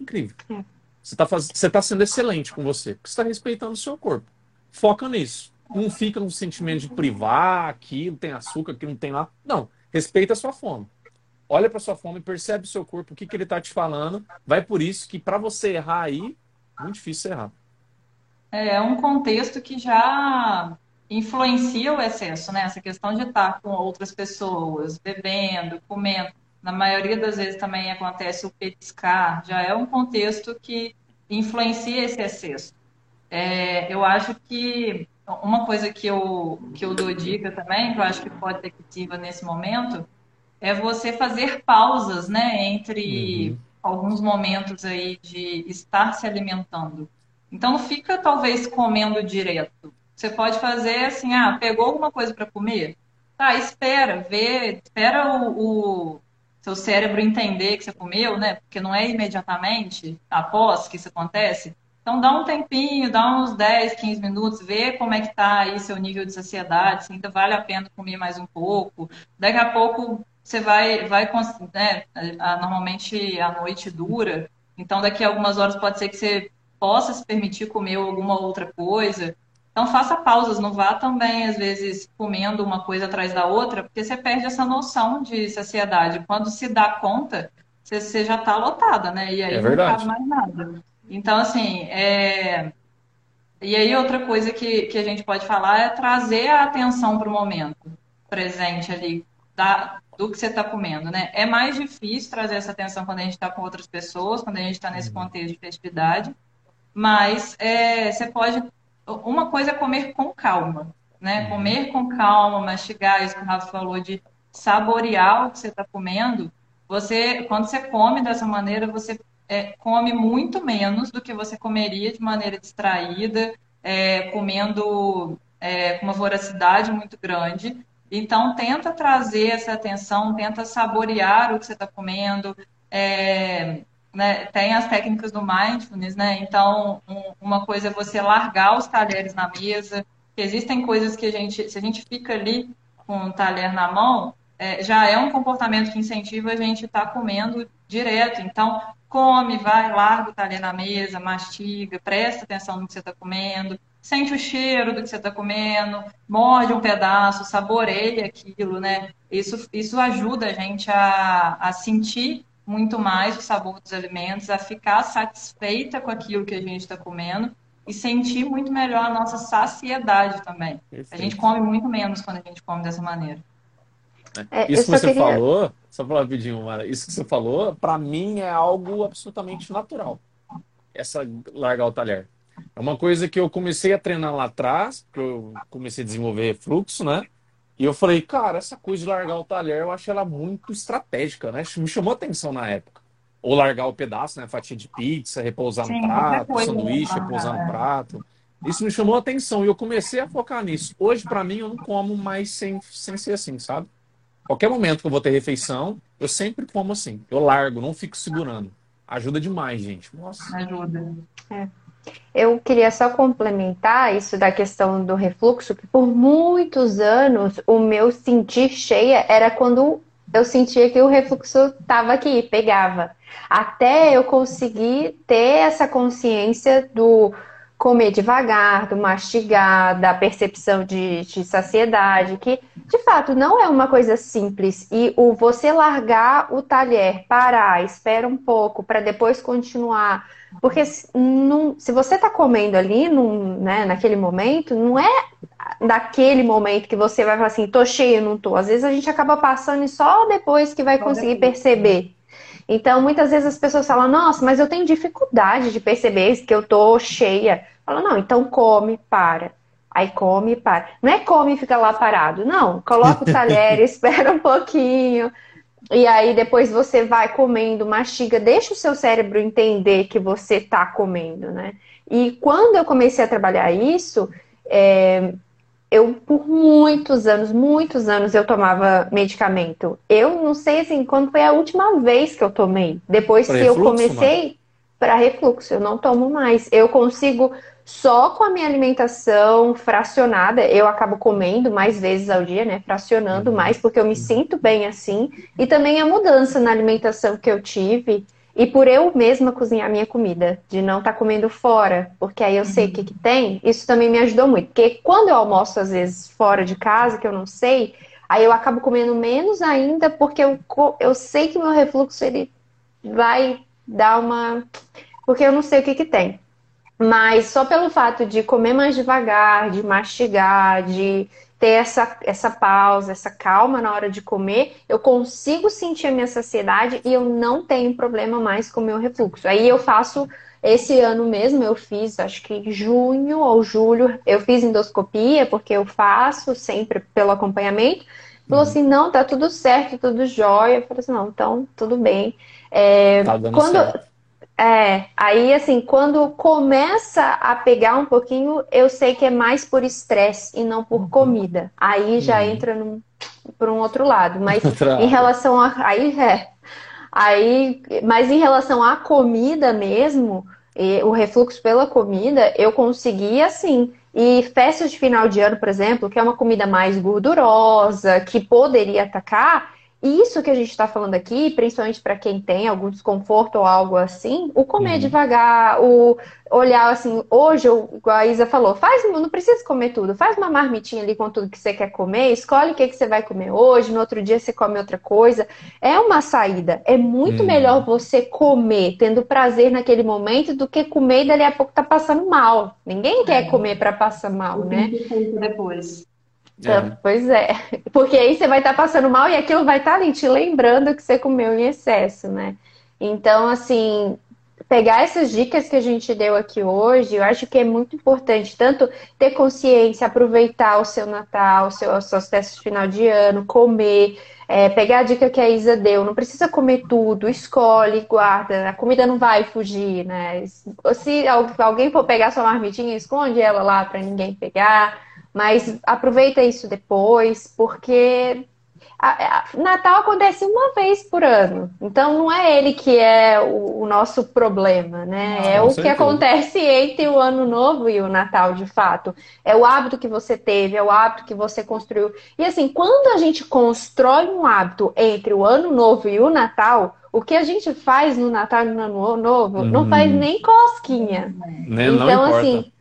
Incrível. É. Você está faz... você tá sendo excelente com você, porque você está respeitando o seu corpo. Foca nisso não fica no sentimento de privar, aquilo tem açúcar, aquilo não tem lá. Não, respeita a sua fome. Olha para sua fome, percebe o seu corpo, o que, que ele está te falando. Vai por isso que para você errar aí, muito difícil errar. É, é um contexto que já influencia o excesso, né? Essa questão de estar com outras pessoas, bebendo, comendo. na maioria das vezes também acontece o petiscar, já é um contexto que influencia esse excesso. É, eu acho que uma coisa que eu, que eu dou dica também, que eu acho que pode ser efetiva nesse momento, é você fazer pausas, né, entre uhum. alguns momentos aí de estar se alimentando. Então, não fica talvez comendo direto. Você pode fazer assim, ah, pegou alguma coisa para comer? Tá, espera, vê, espera o, o, seu cérebro entender que você comeu, né? Porque não é imediatamente após que isso acontece. Então dá um tempinho, dá uns 10, 15 minutos, vê como é que tá aí seu nível de saciedade, se ainda vale a pena comer mais um pouco. Daqui a pouco você vai, vai né, normalmente a noite dura, então daqui a algumas horas pode ser que você possa se permitir comer alguma outra coisa. Então faça pausas, não vá também, às vezes, comendo uma coisa atrás da outra, porque você perde essa noção de saciedade. Quando se dá conta, você, você já está lotada, né? E aí é não cabe mais nada. Então, assim, é... e aí outra coisa que, que a gente pode falar é trazer a atenção para o momento presente ali, da, do que você está comendo, né? É mais difícil trazer essa atenção quando a gente está com outras pessoas, quando a gente está nesse uhum. contexto de festividade, mas é, você pode uma coisa é comer com calma, né? Uhum. Comer com calma, mastigar, isso que o Rafa falou de saborear o que você está comendo. Você, quando você come dessa maneira, você é, come muito menos do que você comeria de maneira distraída, é, comendo é, com uma voracidade muito grande. Então, tenta trazer essa atenção, tenta saborear o que você está comendo, é, né, tem as técnicas do mindfulness, né? Então, um, uma coisa é você largar os talheres na mesa. Existem coisas que a gente, se a gente fica ali com o talher na mão, é, já é um comportamento que incentiva a gente estar tá comendo direto. Então, come, vai, larga o talher na mesa, mastiga, presta atenção no que você está comendo, sente o cheiro do que você está comendo, morde um pedaço, saboreia aquilo, né? Isso, isso ajuda a gente a, a sentir muito mais o sabor dos alimentos, a ficar satisfeita com aquilo que a gente está comendo e sentir muito melhor a nossa saciedade também. Perfeito. A gente come muito menos quando a gente come dessa maneira. É, isso que você queria... falou, só falar rapidinho, Mara, isso que você falou, para mim é algo absolutamente natural. Essa largar o talher. É uma coisa que eu comecei a treinar lá atrás, que eu comecei a desenvolver fluxo, né? E eu falei, cara, essa coisa de largar o talher, eu acho ela muito estratégica, né? Me chamou atenção na época. Ou largar o pedaço, né? Fatia de pizza, repousar Sim, no prato, sanduíche, repousar no prato. Isso me chamou atenção e eu comecei a focar nisso. Hoje, para mim, eu não como mais sem, sem ser assim, sabe? Qualquer momento que eu vou ter refeição, eu sempre como assim. Eu largo, não fico segurando. Ajuda demais, gente. Nossa. Ajuda. É. Eu queria só complementar isso da questão do refluxo, que por muitos anos o meu sentir cheia era quando eu sentia que o refluxo estava aqui, pegava. Até eu conseguir ter essa consciência do comer devagar, do mastigar, da percepção de, de, saciedade, que de fato não é uma coisa simples. E o você largar o talher, parar, espera um pouco para depois continuar porque se, não, se você está comendo ali, num, né, naquele momento, não é daquele momento que você vai falar assim, tô cheio, não tô. Às vezes a gente acaba passando e só depois que vai conseguir perceber. Então, muitas vezes as pessoas falam, nossa, mas eu tenho dificuldade de perceber que eu tô cheia. Fala, não, então come, para. Aí come e para. Não é come e fica lá parado. Não, coloca o talher, espera um pouquinho, e aí depois você vai comendo, mastiga, deixa o seu cérebro entender que você está comendo, né? E quando eu comecei a trabalhar isso, é, eu por muitos anos, muitos anos eu tomava medicamento. Eu não sei assim quando foi a última vez que eu tomei. Depois pra que refluxo, eu comecei para refluxo, eu não tomo mais. Eu consigo só com a minha alimentação fracionada, eu acabo comendo mais vezes ao dia, né? Fracionando uhum. mais, porque eu me sinto bem assim. E também a mudança na alimentação que eu tive. E por eu mesma cozinhar minha comida, de não estar tá comendo fora, porque aí eu sei o que, que tem, isso também me ajudou muito. Porque quando eu almoço, às vezes, fora de casa, que eu não sei, aí eu acabo comendo menos ainda, porque eu, eu sei que meu refluxo ele vai dar uma. Porque eu não sei o que, que tem. Mas só pelo fato de comer mais devagar, de mastigar, de ter essa, essa pausa, essa calma na hora de comer, eu consigo sentir a minha saciedade e eu não tenho problema mais com o meu refluxo. Aí eu faço esse ano mesmo eu fiz, acho que junho ou julho, eu fiz endoscopia, porque eu faço sempre pelo acompanhamento. Falou uhum. assim, não, tá tudo certo, tudo jóia. Eu falei assim, não, então tudo bem. É, tá dando quando, certo. É, aí assim, quando começa a pegar um pouquinho, eu sei que é mais por estresse e não por comida. Aí já uhum. entra num, por um outro lado. Mas em relação a. Aí é. Aí, mas em relação à comida mesmo, o refluxo pela comida, eu consegui assim. E festas de final de ano, por exemplo, que é uma comida mais gordurosa, que poderia atacar, isso que a gente está falando aqui, principalmente para quem tem algum desconforto ou algo assim, o comer uhum. devagar, o olhar assim, hoje, igual a Isa falou, faz, não precisa comer tudo, faz uma marmitinha ali com tudo que você quer comer, escolhe o que, que você vai comer hoje, no outro dia você come outra coisa. É uma saída. É muito uhum. melhor você comer tendo prazer naquele momento do que comer e dali a pouco tá passando mal. Ninguém quer é. comer para passar mal, né? Depois. Então, é. Pois é. Porque aí você vai estar tá passando mal e aquilo vai estar tá ali te lembrando que você comeu em excesso, né? Então, assim, pegar essas dicas que a gente deu aqui hoje, eu acho que é muito importante, tanto ter consciência, aproveitar o seu Natal, seu, os seus testes de final de ano, comer, é, pegar a dica que a Isa deu, não precisa comer tudo, escolhe, guarda, a comida não vai fugir, né? Se alguém for pegar sua marmitinha, esconde ela lá para ninguém pegar. Mas aproveita isso depois, porque a, a, Natal acontece uma vez por ano. Então não é ele que é o, o nosso problema, né? Ah, é o certeza. que acontece entre o ano novo e o Natal, de fato. É o hábito que você teve, é o hábito que você construiu. E assim, quando a gente constrói um hábito entre o ano novo e o Natal, o que a gente faz no Natal e no Ano Novo hum. não faz nem cosquinha. Nem, então, assim,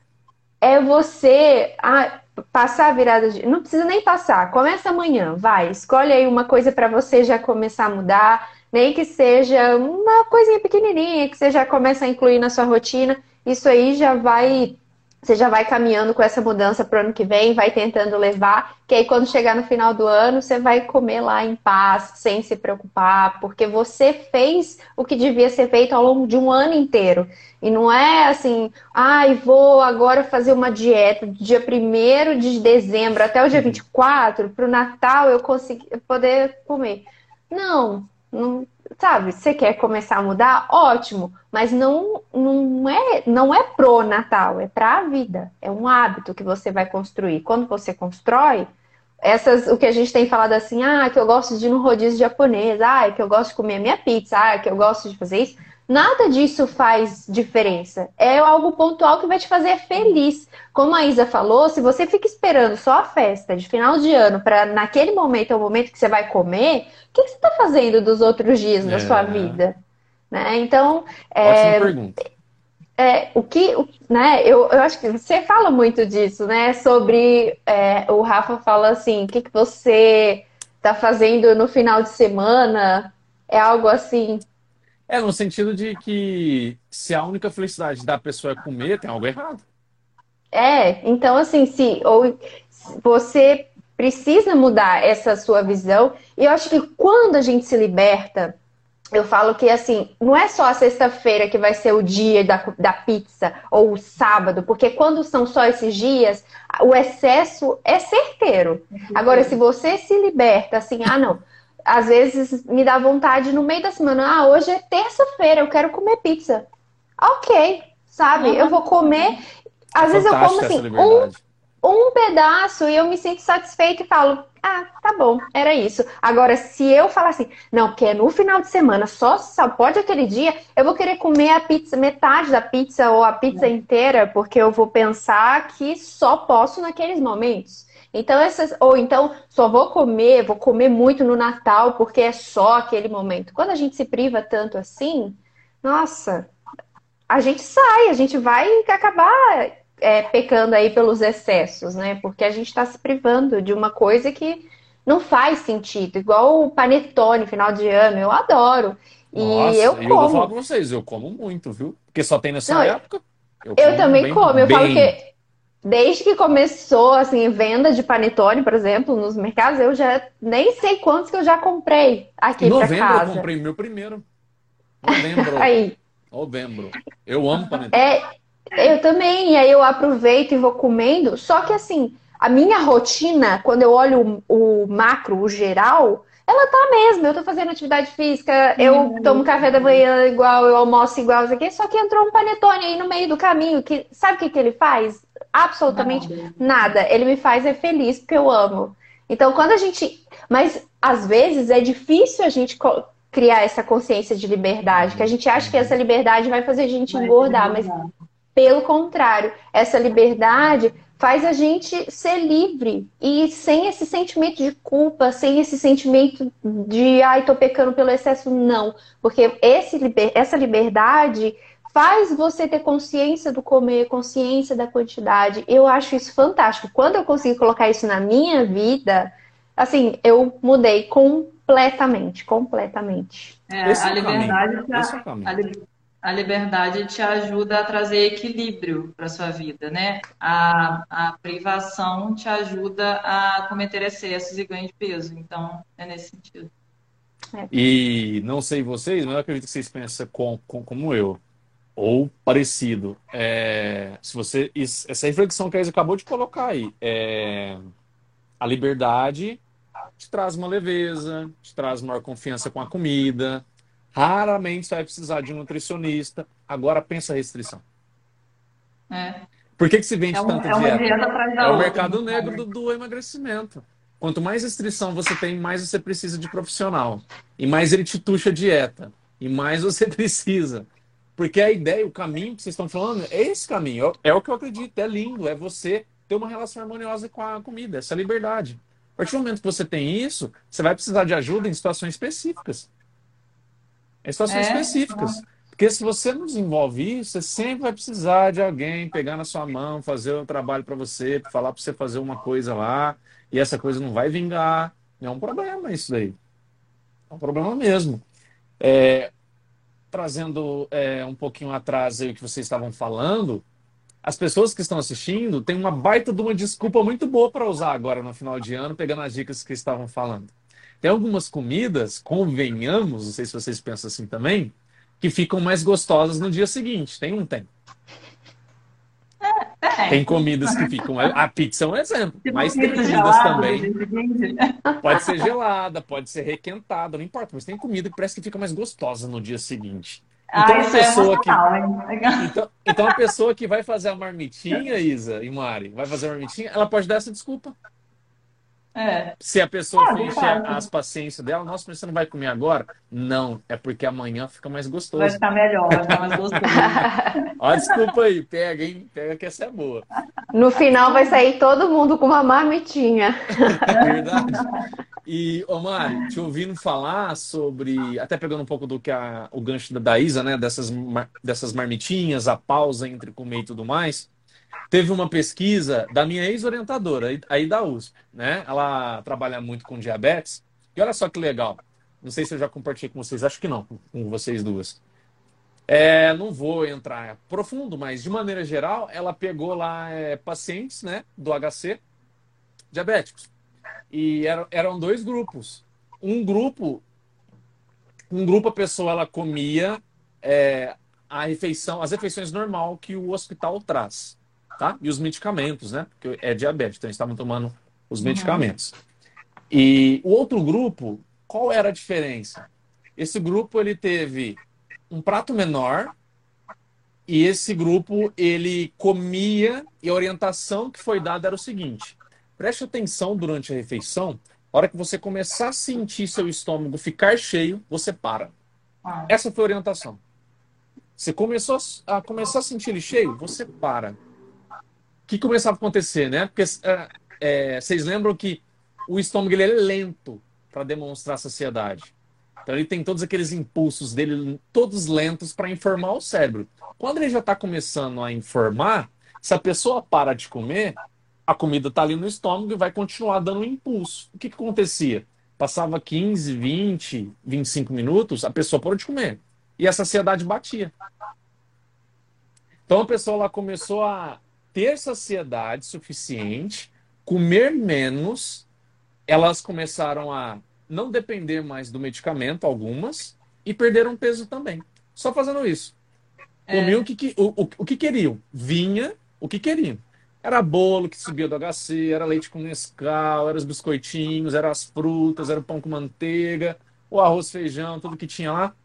é você. Ah, passar a virada de. Não precisa nem passar, começa amanhã, vai. Escolhe aí uma coisa para você já começar a mudar, nem que seja uma coisinha pequenininha que você já começa a incluir na sua rotina. Isso aí já vai você já vai caminhando com essa mudança para o ano que vem, vai tentando levar, que aí quando chegar no final do ano, você vai comer lá em paz, sem se preocupar, porque você fez o que devia ser feito ao longo de um ano inteiro. E não é assim, ai, ah, vou agora fazer uma dieta do dia 1 de dezembro até o dia 24, para o Natal eu conseguir poder comer. Não, não, sabe, você quer começar a mudar? Ótimo, mas não, não é não é pro Natal, é para a vida. É um hábito que você vai construir. Quando você constrói, essas o que a gente tem falado assim, ah, que eu gosto de ir no rodízio japonês, ah, que eu gosto de comer a minha pizza, ah, que eu gosto de fazer isso. Nada disso faz diferença. É algo pontual que vai te fazer feliz. Como a Isa falou, se você fica esperando só a festa de final de ano para naquele momento é o momento que você vai comer, o que, você está fazendo dos outros dias da é. sua vida? Né? Então, é, pergunta. É, o que, né? Eu, eu acho que você fala muito disso, né? Sobre é, o Rafa fala assim, o que, que você está fazendo no final de semana? É algo assim é, no sentido de que se a única felicidade da pessoa é comer, tem algo errado. É, então assim, se ou você precisa mudar essa sua visão, e eu acho que quando a gente se liberta, eu falo que assim, não é só a sexta-feira que vai ser o dia da, da pizza ou o sábado, porque quando são só esses dias, o excesso é certeiro. Agora, se você se liberta assim, ah, não, às vezes me dá vontade no meio da semana, ah, hoje é terça-feira, eu quero comer pizza. Ok, sabe? Uhum. Eu vou comer. Às é vezes eu como assim, um, um pedaço e eu me sinto satisfeita e falo, ah, tá bom, era isso. Agora, se eu falar assim, não, porque é no final de semana, só, só pode aquele dia, eu vou querer comer a pizza, metade da pizza ou a pizza inteira, porque eu vou pensar que só posso naqueles momentos. Então, essas, ou então só vou comer, vou comer muito no Natal porque é só aquele momento. Quando a gente se priva tanto assim, nossa, a gente sai, a gente vai acabar é, pecando aí pelos excessos, né? Porque a gente está se privando de uma coisa que não faz sentido. Igual o panetone final de ano, eu adoro. E Nossa, eu como. Eu vou falar com vocês, eu como muito, viu? Porque só tem nessa não, época. Eu, eu também como. Eu bem. falo que desde que começou assim venda de panetone, por exemplo, nos mercados, eu já nem sei quantos que eu já comprei aqui para casa. Novembro eu comprei meu primeiro. Novembro. Aí. Novembro. Eu amo panetone. É, eu também, e aí eu aproveito e vou comendo. Só que assim, a minha rotina, quando eu olho o, o macro, o geral, ela tá mesmo. Eu tô fazendo atividade física, eu uhum. tomo café da manhã igual, eu almoço igual, isso aqui. Só que entrou um panetone aí no meio do caminho. Que, sabe o que, que ele faz? absolutamente nada. nada. Ele me faz é feliz porque eu amo. Então, quando a gente. Mas às vezes é difícil a gente criar essa consciência de liberdade, que a gente acha que essa liberdade vai fazer a gente engordar, mas pelo contrário, essa liberdade faz a gente ser livre e sem esse sentimento de culpa, sem esse sentimento de ai, tô pecando pelo excesso, não. Porque esse, essa liberdade faz você ter consciência do comer, consciência da quantidade. Eu acho isso fantástico. Quando eu consegui colocar isso na minha vida, assim, eu mudei completamente, completamente. É, a é liberdade a, liberdade te ajuda a trazer equilíbrio para sua vida, né? A, a privação te ajuda a cometer excessos e ganho de peso. Então, é nesse sentido. É. E não sei vocês, mas eu acredito que vocês pensam com, com, como eu ou parecido. É, se você essa reflexão que a Isa acabou de colocar aí, é, a liberdade te traz uma leveza, te traz maior confiança com a comida. Raramente você vai precisar de um nutricionista. Agora pensa a restrição. É. Por que, que se vende é um, tanta é dieta? É o mercado negro do, do emagrecimento. Quanto mais restrição você tem, mais você precisa de profissional. E mais ele te tuxa dieta. E mais você precisa. Porque a ideia, o caminho que vocês estão falando, é esse caminho. É o que eu acredito, é lindo, é você ter uma relação harmoniosa com a comida, essa liberdade. A partir do momento que você tem isso, você vai precisar de ajuda em situações específicas. Em situações é, específicas. Porque se você não desenvolve isso, você sempre vai precisar de alguém pegar na sua mão, fazer o trabalho para você, falar para você fazer uma coisa lá, e essa coisa não vai vingar. É um problema isso daí. É um problema mesmo. É, trazendo é, um pouquinho atrás aí o que vocês estavam falando, as pessoas que estão assistindo têm uma baita de uma desculpa muito boa para usar agora no final de ano, pegando as dicas que estavam falando. Tem algumas comidas, convenhamos, não sei se vocês pensam assim também, que ficam mais gostosas no dia seguinte. Tem um tem. É. Tem comidas que ficam. A pizza é um exemplo. Tipo mas tem comidas também. Pode ser gelada, pode ser requentada, não importa. Mas tem comida que parece que fica mais gostosa no dia seguinte. Então, ah, a é pessoa é que... então, então, a pessoa que vai fazer a marmitinha, Isa e Mari, vai fazer a marmitinha, ela pode dar essa desculpa. É. Se a pessoa ah, fecha as paciências dela, nossa, mas você não vai comer agora? Não, é porque amanhã fica mais gostoso. Vai ficar melhor, vai ficar mais gostoso. Ó, desculpa aí, pega, hein? Pega que essa é boa. No final vai sair todo mundo com uma marmitinha. Verdade. E, Omar, te ouvindo falar sobre, até pegando um pouco do que a, o gancho da Isa, né? Dessas, dessas marmitinhas, a pausa entre comer e tudo mais teve uma pesquisa da minha ex-orientadora, aí da USP, né? Ela trabalha muito com diabetes. E olha só que legal. Não sei se eu já compartilhei com vocês, acho que não, com vocês duas. É, não vou entrar profundo, mas de maneira geral, ela pegou lá é, pacientes né, do HC diabéticos. E eram, eram dois grupos. Um grupo, um grupo a pessoa ela comia é, a refeição, as refeições normal que o hospital traz tá? E os medicamentos, né? Porque é diabetes, então eles estavam tomando os uhum. medicamentos. E o outro grupo, qual era a diferença? Esse grupo ele teve um prato menor e esse grupo ele comia e a orientação que foi dada era o seguinte: preste atenção durante a refeição. A hora que você começar a sentir seu estômago ficar cheio, você para. Ah. Essa foi a orientação. Você começou a começar a sentir ele cheio, você para que começava a acontecer, né? Porque é, é, vocês lembram que o estômago ele é lento para demonstrar saciedade. Então ele tem todos aqueles impulsos dele, todos lentos para informar o cérebro. Quando ele já está começando a informar, se a pessoa para de comer, a comida está ali no estômago e vai continuar dando um impulso. O que, que acontecia? Passava 15, 20, 25 minutos, a pessoa parou de comer. E a saciedade batia. Então a pessoa lá começou a ter saciedade suficiente, comer menos, elas começaram a não depender mais do medicamento, algumas, e perderam peso também. Só fazendo isso. Comiam é. o, que, o, o, o que queriam. Vinha o que queriam. Era bolo que subia do HC, era leite com Nescau, eram os biscoitinhos, eram as frutas, era o pão com manteiga, o arroz, feijão, tudo que tinha lá.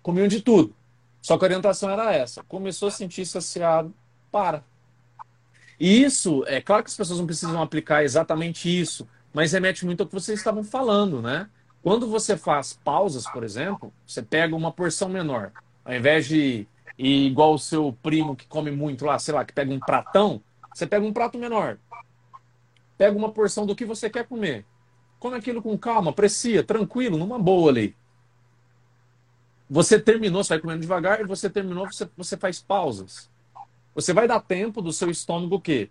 Comiam de tudo. Só que a orientação era essa. Começou a sentir saciado, para. E isso, é claro que as pessoas não precisam aplicar exatamente isso, mas remete muito ao que vocês estavam falando, né? Quando você faz pausas, por exemplo, você pega uma porção menor. Ao invés de ir igual o seu primo que come muito lá, sei lá, que pega um pratão, você pega um prato menor. Pega uma porção do que você quer comer. Come aquilo com calma, aprecia, tranquilo, numa boa ali. Você terminou, você vai comendo devagar, e você terminou, você, você faz pausas. Você vai dar tempo do seu estômago o quê?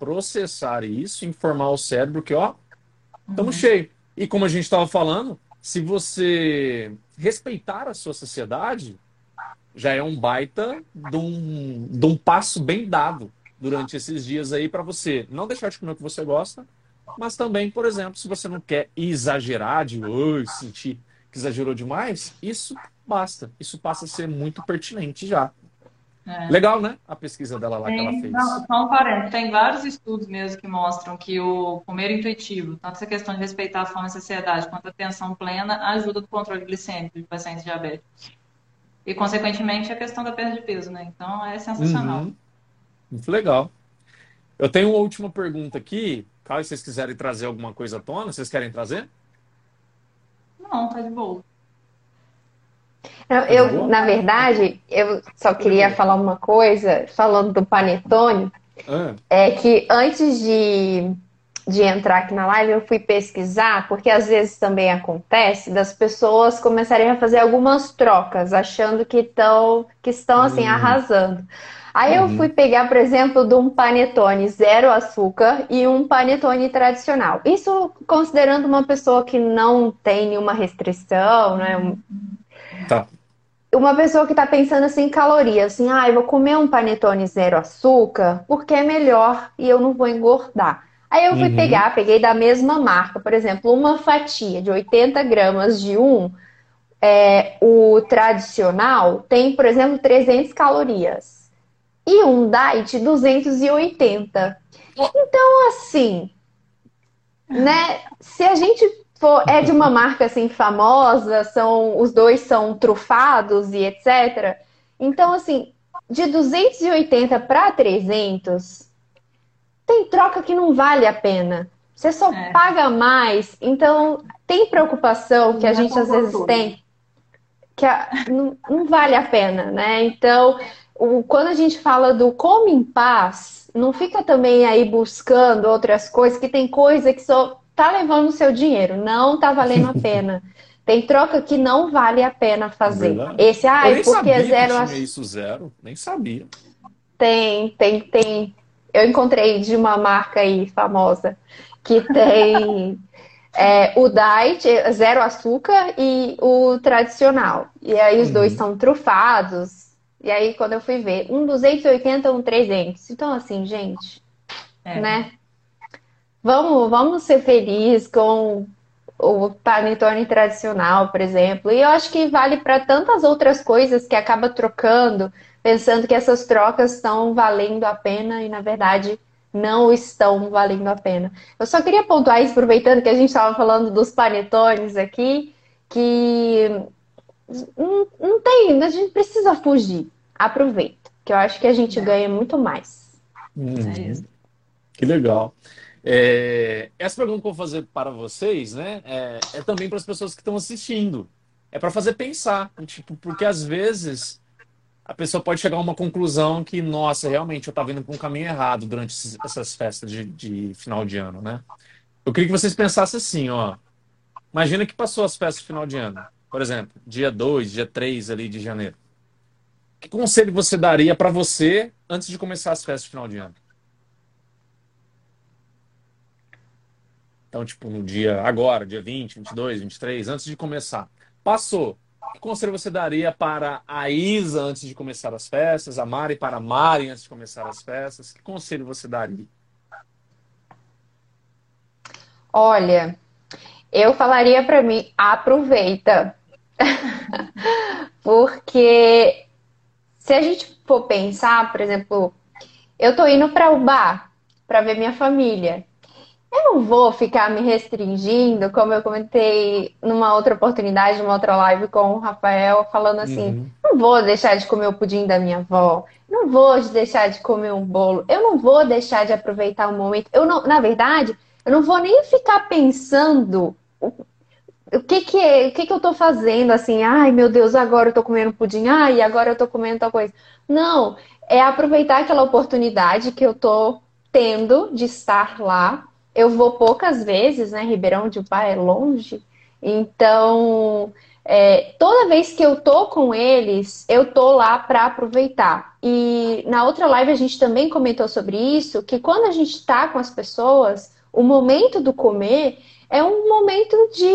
Processar isso, informar o cérebro que, ó, estamos uhum. cheio. E como a gente estava falando, se você respeitar a sua sociedade, já é um baita de um, de um passo bem dado durante esses dias aí para você não deixar de comer o que você gosta, mas também, por exemplo, se você não quer exagerar de oi, sentir que exagerou demais, isso basta. Isso passa a ser muito pertinente já. É. Legal, né? A pesquisa dela lá tem, que ela fez. Não, só um parênteses. Tem vários estudos mesmo que mostram que o comer intuitivo, tanto essa questão de respeitar a fome e a saciedade, quanto a atenção plena, ajuda no controle glicêmico de pacientes diabéticos. E, consequentemente, a questão da perda de peso, né? Então, é sensacional. Uhum. Muito legal. Eu tenho uma última pergunta aqui. Caso vocês quiserem trazer alguma coisa à tona, vocês querem trazer? Não, tá de boa. Eu, tá eu na verdade, eu só queria falar uma coisa, falando do panetone, ah. é que antes de, de entrar aqui na live, eu fui pesquisar, porque às vezes também acontece das pessoas começarem a fazer algumas trocas, achando que, tão, que estão assim, hum. arrasando. Aí eu uhum. fui pegar, por exemplo, de um panetone zero açúcar e um panetone tradicional. Isso considerando uma pessoa que não tem nenhuma restrição, né? Tá. Uma pessoa que está pensando assim em calorias, assim, ah, eu vou comer um panetone zero açúcar porque é melhor e eu não vou engordar. Aí eu fui uhum. pegar, peguei da mesma marca, por exemplo, uma fatia de 80 gramas de um, é, o tradicional tem, por exemplo, 300 calorias e um diet 280. Então, assim, né? Se a gente for é de uma marca assim famosa, são os dois são trufados e etc. Então, assim, de 280 para 300, tem troca que não vale a pena. Você só é. paga mais. Então, tem preocupação que a gente às vezes tem que a, não, não vale a pena, né? Então, o, quando a gente fala do come em paz, não fica também aí buscando outras coisas, que tem coisa que só tá levando o seu dinheiro, não tá valendo a pena. Tem troca que não vale a pena fazer. É Esse, ah, é porque é zero. Que tinha isso zero, nem sabia. Tem, tem, tem. Eu encontrei de uma marca aí famosa que tem é, o diet, zero açúcar, e o tradicional. E aí os uhum. dois são trufados, e aí, quando eu fui ver, um 280, um 300. Então, assim, gente, é. né? Vamos, vamos ser felizes com o panetone tradicional, por exemplo. E eu acho que vale para tantas outras coisas que acaba trocando, pensando que essas trocas estão valendo a pena e, na verdade, não estão valendo a pena. Eu só queria pontuar isso, aproveitando que a gente estava falando dos panetones aqui, que não, não tem, a gente precisa fugir aproveita, que eu acho que a gente ganha muito mais. Hum, é que legal. É, essa pergunta que eu vou fazer para vocês, né, é, é também para as pessoas que estão assistindo. É para fazer pensar, tipo, porque às vezes a pessoa pode chegar a uma conclusão que, nossa, realmente eu estava indo para um caminho errado durante essas festas de, de, final de ano, né? Eu queria que vocês pensassem assim, ó. Imagina que passou as festas de final de ano. Por exemplo, dia 2, dia 3 ali de janeiro. Que conselho você daria para você antes de começar as festas de final de ano? Então, tipo, no dia agora, dia 20, 22, 23, antes de começar. Passou. Que conselho você daria para a Isa antes de começar as festas, a Mari para a Mari antes de começar as festas? Que conselho você daria? Olha, eu falaria para mim, aproveita. Porque se a gente for pensar, por exemplo, eu tô indo para o bar para ver minha família. Eu não vou ficar me restringindo, como eu comentei numa outra oportunidade, numa outra live com o Rafael, falando assim: uhum. não vou deixar de comer o pudim da minha avó, não vou deixar de comer um bolo, eu não vou deixar de aproveitar o momento. Eu não, na verdade, eu não vou nem ficar pensando o, o que que é, o que que eu tô fazendo assim, ai meu Deus, agora eu tô comendo pudim, ai, agora eu tô comendo tal coisa. Não, é aproveitar aquela oportunidade que eu tô tendo de estar lá. Eu vou poucas vezes, né? Ribeirão de Upá é longe. Então, é, toda vez que eu tô com eles, eu tô lá para aproveitar. E na outra live a gente também comentou sobre isso, que quando a gente tá com as pessoas, o momento do comer é um momento de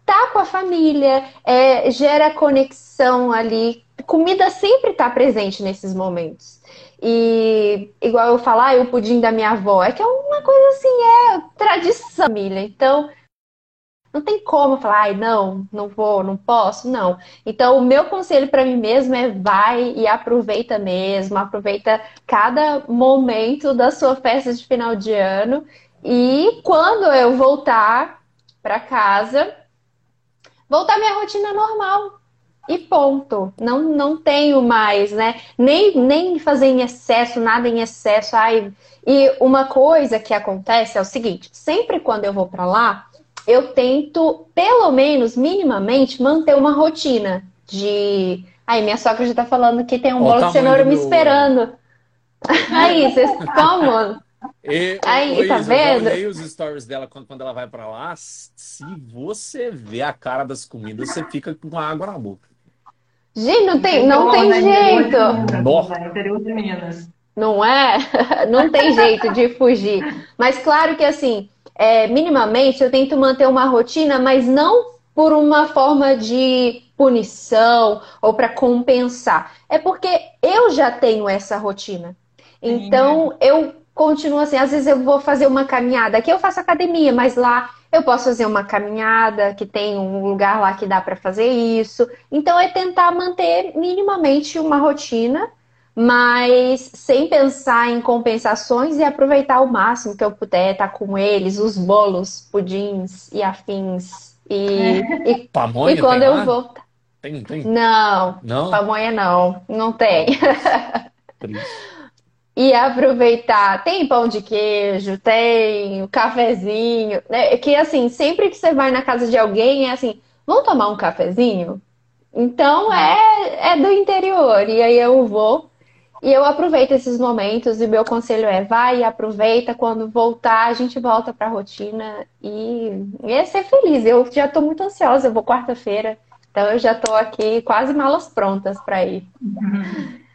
estar tá com a família, é, gera conexão ali. Comida sempre está presente nesses momentos. E igual eu falar, ah, o pudim da minha avó, é que é uma coisa assim, é tradição, família. Então, não tem como falar, ai, não, não vou, não posso, não. Então, o meu conselho para mim mesmo é vai e aproveita mesmo, aproveita cada momento da sua festa de final de ano. E quando eu voltar para casa, voltar minha rotina normal, e ponto. Não, não tenho mais, né? Nem, nem fazer em excesso, nada em excesso. Ai. E uma coisa que acontece é o seguinte: sempre quando eu vou para lá, eu tento, pelo menos, minimamente, manter uma rotina de. Aí, minha sogra já tá falando que tem um bolo de cenoura me esperando. Aí, vocês como? E, Aí, tá Isa, vendo? Eu os stories dela quando, quando ela vai para lá. Se você vê a cara das comidas, você fica com água na boca. Gente, não tem, não tem jeito. Não é? Não tem jeito de fugir. Mas claro que assim, é, minimamente eu tento manter uma rotina, mas não por uma forma de punição ou para compensar. É porque eu já tenho essa rotina. Então eu continuo assim, às vezes eu vou fazer uma caminhada. Aqui eu faço academia, mas lá eu posso fazer uma caminhada, que tem um lugar lá que dá para fazer isso. Então é tentar manter minimamente uma rotina, mas sem pensar em compensações e aproveitar o máximo que eu puder estar com eles, os bolos, pudins e afins. E, e, pamonha e quando eu lá? vou. Tem, tem. Não, não, pamonha não, não tem. e aproveitar. Tem pão de queijo, tem o cafezinho, né? Que assim, sempre que você vai na casa de alguém, é assim, vamos tomar um cafezinho? Então é, é do interior. E aí eu vou e eu aproveito esses momentos. E meu conselho é: vai e aproveita. Quando voltar, a gente volta para a rotina e, e é ser feliz. Eu já estou muito ansiosa. Eu vou quarta-feira, então eu já estou aqui quase malas prontas para ir. Uhum.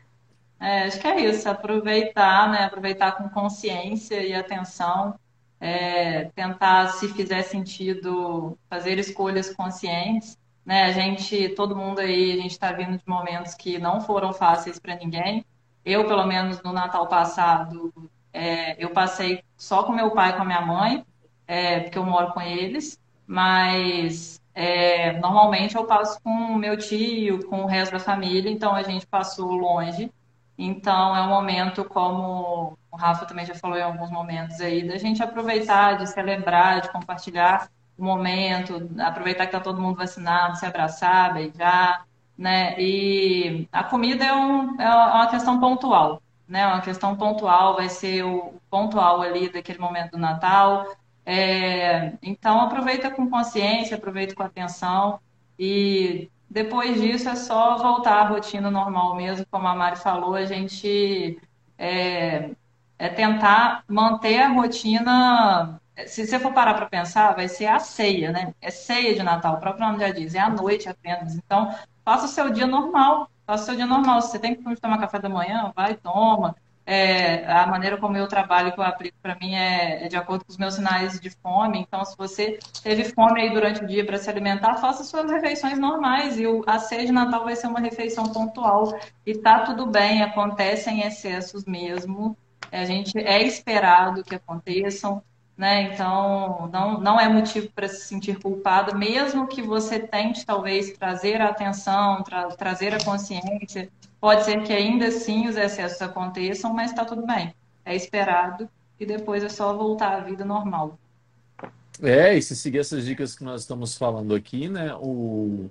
É, acho que é isso, aproveitar, né? Aproveitar com consciência e atenção, é, tentar, se fizer sentido, fazer escolhas conscientes. Né? A gente, todo mundo aí, a gente está vindo de momentos que não foram fáceis para ninguém. Eu, pelo menos no Natal passado, é, eu passei só com meu pai e com a minha mãe, é, porque eu moro com eles, mas é, normalmente eu passo com meu tio, com o resto da família, então a gente passou longe. Então, é um momento, como o Rafa também já falou em alguns momentos aí, da gente aproveitar, de celebrar, de compartilhar o momento, aproveitar que está todo mundo vacinado, se abraçar, beijar, né? E a comida é, um, é uma questão pontual, né? Uma questão pontual, vai ser o pontual ali daquele momento do Natal. É, então, aproveita com consciência, aproveita com atenção e depois disso é só voltar à rotina normal mesmo, como a Mari falou, a gente é, é tentar manter a rotina. Se você for parar para pensar, vai ser a ceia, né? É ceia de Natal, o próprio nome já diz, é à noite apenas. Então, faça o seu dia normal, faça o seu dia normal. Se você tem que tomar café da manhã, vai, toma. É, a maneira como eu trabalho, que eu aplico para mim é, é, de acordo com os meus sinais de fome. Então, se você teve fome aí durante o dia para se alimentar, faça suas refeições normais. E o, a ceia de Natal vai ser uma refeição pontual. E tá tudo bem, acontecem excessos mesmo. A gente é esperado que aconteçam. Né? Então, não, não é motivo para se sentir culpado, mesmo que você tente, talvez, trazer a atenção, tra trazer a consciência. Pode ser que ainda assim os excessos aconteçam, mas está tudo bem. É esperado e depois é só voltar à vida normal. É, e se seguir essas dicas que nós estamos falando aqui, né, o...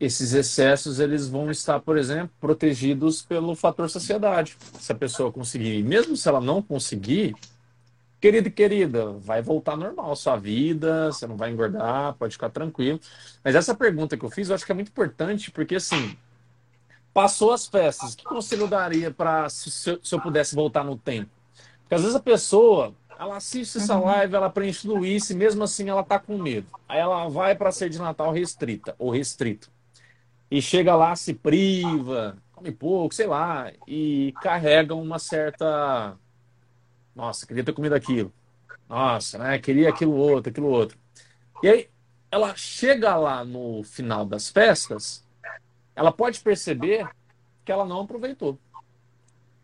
esses excessos eles vão estar, por exemplo, protegidos pelo fator sociedade. Se a pessoa conseguir, mesmo se ela não conseguir, Querido e querida, vai voltar normal sua vida, você não vai engordar, pode ficar tranquilo. Mas essa pergunta que eu fiz, eu acho que é muito importante, porque assim, passou as festas, que conselho eu daria para se, se, eu pudesse voltar no tempo? Porque às vezes a pessoa, ela assiste essa uhum. live, ela preenche tudo isso e mesmo assim ela tá com medo. Aí ela vai para ser de Natal restrita ou restrito. E chega lá, se priva, come pouco, sei lá, e carrega uma certa nossa, queria ter comido aquilo. Nossa, né? Queria aquilo outro, aquilo outro. E aí, ela chega lá no final das festas, ela pode perceber que ela não aproveitou.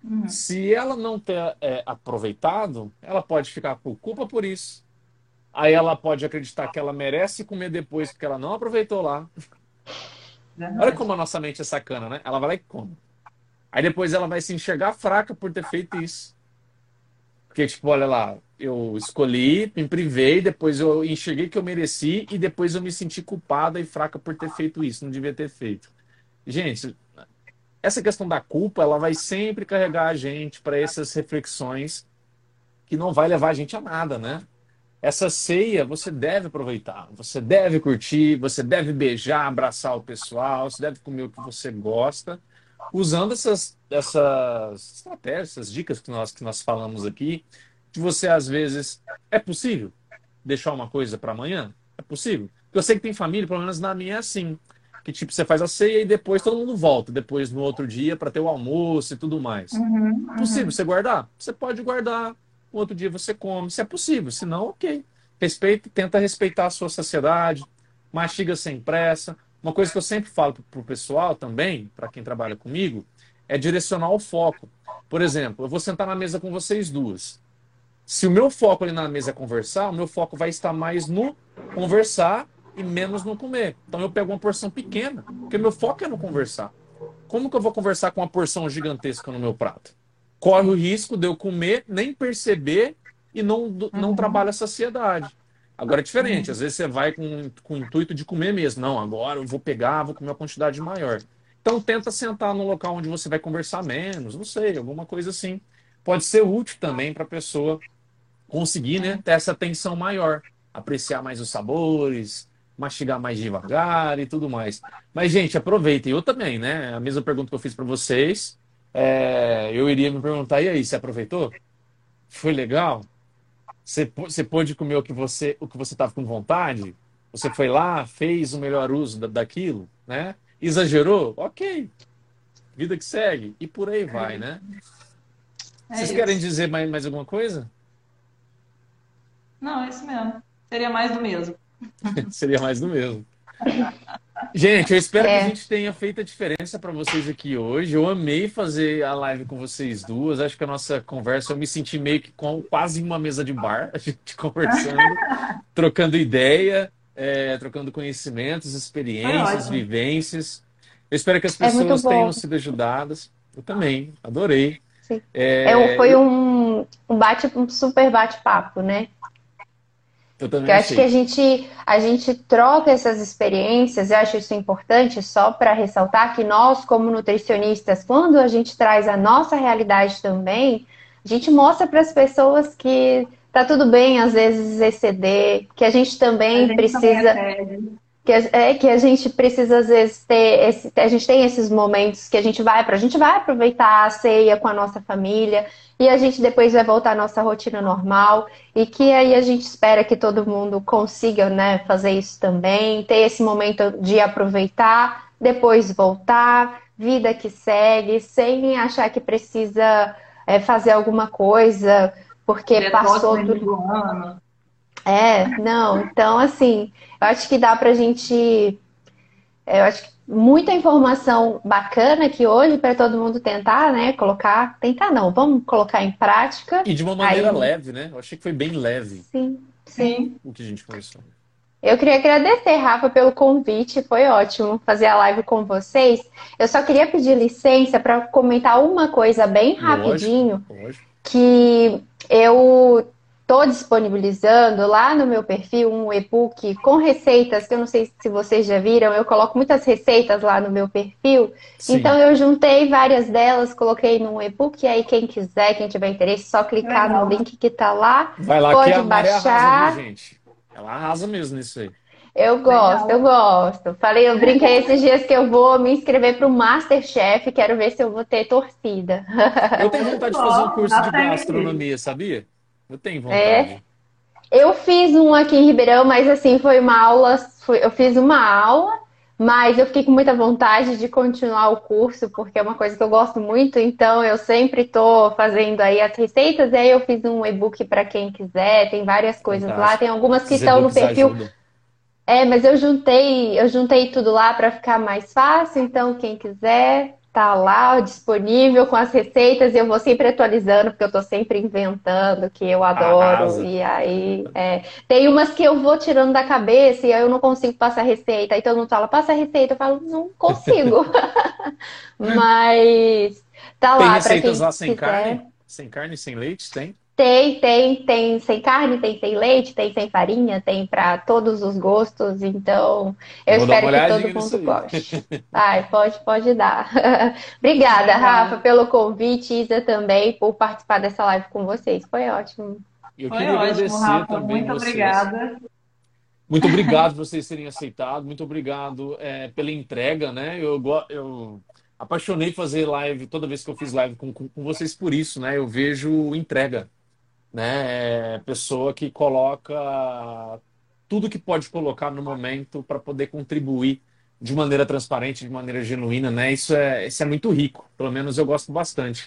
Uhum. Se ela não ter é, aproveitado, ela pode ficar por culpa por isso. Aí ela pode acreditar que ela merece comer depois porque ela não aproveitou lá. Verdade. Olha como a nossa mente é sacana, né? Ela vai lá e come. Aí depois ela vai se enxergar fraca por ter feito isso. Porque, tipo, olha lá, eu escolhi, me privei, depois eu enxerguei que eu mereci e depois eu me senti culpada e fraca por ter feito isso, não devia ter feito. Gente, essa questão da culpa, ela vai sempre carregar a gente para essas reflexões que não vai levar a gente a nada, né? Essa ceia você deve aproveitar, você deve curtir, você deve beijar, abraçar o pessoal, você deve comer o que você gosta, usando essas, essas estratégias, essas dicas que nós, que nós falamos aqui, de você, às vezes, é possível deixar uma coisa para amanhã? É possível? Eu sei que tem família, pelo menos na minha é assim, que tipo, você faz a ceia e depois todo mundo volta, depois no outro dia para ter o almoço e tudo mais. Uhum, é possível uhum. você guardar? Você pode guardar, no outro dia você come, se é possível, se não, ok. Respeita, tenta respeitar a sua sociedade, mastiga sem pressa, uma coisa que eu sempre falo para o pessoal também, para quem trabalha comigo, é direcionar o foco. Por exemplo, eu vou sentar na mesa com vocês duas. Se o meu foco ali na mesa é conversar, o meu foco vai estar mais no conversar e menos no comer. Então eu pego uma porção pequena, porque meu foco é no conversar. Como que eu vou conversar com uma porção gigantesca no meu prato? Corre o risco de eu comer, nem perceber e não, não uhum. trabalho a saciedade. Agora é diferente, às vezes você vai com, com o intuito de comer mesmo. Não, agora eu vou pegar, vou comer uma quantidade maior. Então tenta sentar no local onde você vai conversar menos, não sei, alguma coisa assim. Pode ser útil também para a pessoa conseguir né, ter essa atenção maior, apreciar mais os sabores, mastigar mais devagar e tudo mais. Mas, gente, aproveitem. Eu também, né? A mesma pergunta que eu fiz para vocês, é, eu iria me perguntar, e aí, você aproveitou? Foi legal? Você, você pôde comer o que você o que você estava com vontade? Você foi lá, fez o melhor uso da, daquilo, né? Exagerou? Ok. Vida que segue. E por aí vai, né? É Vocês isso. querem dizer mais, mais alguma coisa? Não, é isso mesmo. Seria mais do mesmo. Seria mais do mesmo. Gente, eu espero é. que a gente tenha feito a diferença para vocês aqui hoje. Eu amei fazer a live com vocês duas. Acho que a nossa conversa, eu me senti meio que com, quase em uma mesa de bar, a gente conversando, trocando ideia, é, trocando conhecimentos, experiências, vivências. Eu espero que as é pessoas é tenham sido ajudadas. Eu também, adorei. É, é foi um, um bate, um super bate-papo, né? Eu também acho que a gente, a gente troca essas experiências, eu acho isso importante, só para ressaltar que nós, como nutricionistas, quando a gente traz a nossa realidade também, a gente mostra para as pessoas que tá tudo bem, às vezes, exceder, que a gente também a gente precisa. Também que é que a gente precisa às vezes ter esse, a gente tem esses momentos que a gente vai para a gente vai aproveitar a ceia com a nossa família e a gente depois vai voltar à nossa rotina normal e que aí a gente espera que todo mundo consiga né, fazer isso também ter esse momento de aproveitar depois voltar vida que segue sem achar que precisa é, fazer alguma coisa, porque Detox passou do ano. É, não, então assim, eu acho que dá pra gente. Eu acho que muita informação bacana aqui hoje para todo mundo tentar, né? Colocar. Tentar não, vamos colocar em prática. E de uma maneira Aí- leve, né? Eu achei que foi bem leve Sim, sim. Sim. o que a gente conversou. Eu queria agradecer, Rafa, pelo convite. Foi ótimo fazer a live com vocês. Eu só queria pedir licença para comentar uma coisa bem rapidinho. Lógico, lógico. que eu estou disponibilizando lá no meu perfil um e-book com receitas, que eu não sei se vocês já viram, eu coloco muitas receitas lá no meu perfil. Sim. Então eu juntei várias delas, coloquei num e-book, e aí quem quiser, quem tiver interesse, só clicar Legal. no link que tá lá. Vai lá Pode que a baixar. arrasa, viu, gente? Ela arrasa mesmo nisso aí. Eu gosto, Legal. eu gosto. Falei, eu brinquei esses dias que eu vou me inscrever para o Masterchef, quero ver se eu vou ter torcida. Eu tenho vontade de fazer um curso de gastronomia, sabia? Eu tenho vontade. É? Eu fiz um aqui em Ribeirão, mas assim, foi uma aula, foi- eu fiz uma aula, mas eu fiquei com muita vontade de continuar o curso, porque é uma coisa que eu gosto muito, então eu sempre tô fazendo aí as receitas, e aí eu fiz um e-book para quem quiser, tem várias coisas lá, Fantástico. tem algumas que Esses estão no perfil. ajudam. É, mas eu juntei, eu juntei tudo lá para ficar mais fácil, então quem quiser tá lá disponível com as receitas e eu vou sempre atualizando, porque eu tô sempre inventando, que eu adoro. Arrasa. E aí, é, tem umas que eu vou tirando da cabeça e aí eu não consigo passar receita. Aí todo mundo fala, passa a receita, eu falo, não consigo. Mas tá Tem lá quem receitas lá sem quiser. carne? Sem carne, sem leite? Tem? Tem, tem, tem sem carne, tem sem leite, tem sem farinha, tem para todos os gostos, então eu Vou espero que todo mundo goste. Ai, pode, pode dar. Obrigada. Rafa, pelo convite, Isa também, por participar dessa live com vocês. Foi ótimo. Eu Foi queria ótimo, agradecer Rafa. também Muito vocês. obrigada. Muito obrigado por vocês terem aceitado. Muito obrigado é, pela entrega, né? Eu, eu apaixonei fazer live toda vez que eu fiz live com, com, com vocês por isso, né? Eu vejo entrega, né? É pessoa que coloca tudo que pode colocar no momento para poder contribuir de maneira transparente, de maneira genuína, né? Isso é, isso é muito rico. Pelo menos eu gosto bastante.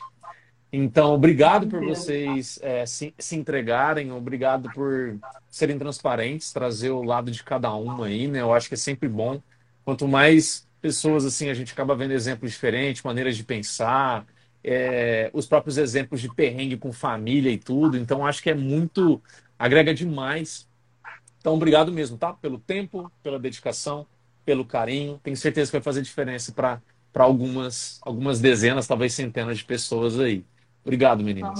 Então, obrigado por vocês é, se, se entregarem, obrigado por serem transparentes, trazer o lado de cada um aí, né? Eu acho que é sempre bom. Quanto mais pessoas assim, a gente acaba vendo exemplos diferentes, maneiras de pensar, é, os próprios exemplos de perrengue com família e tudo. Então, acho que é muito, agrega demais. Então, obrigado mesmo, tá? Pelo tempo, pela dedicação, pelo carinho. Tenho certeza que vai fazer diferença para algumas, algumas dezenas, talvez centenas de pessoas aí. Obrigado, meninas.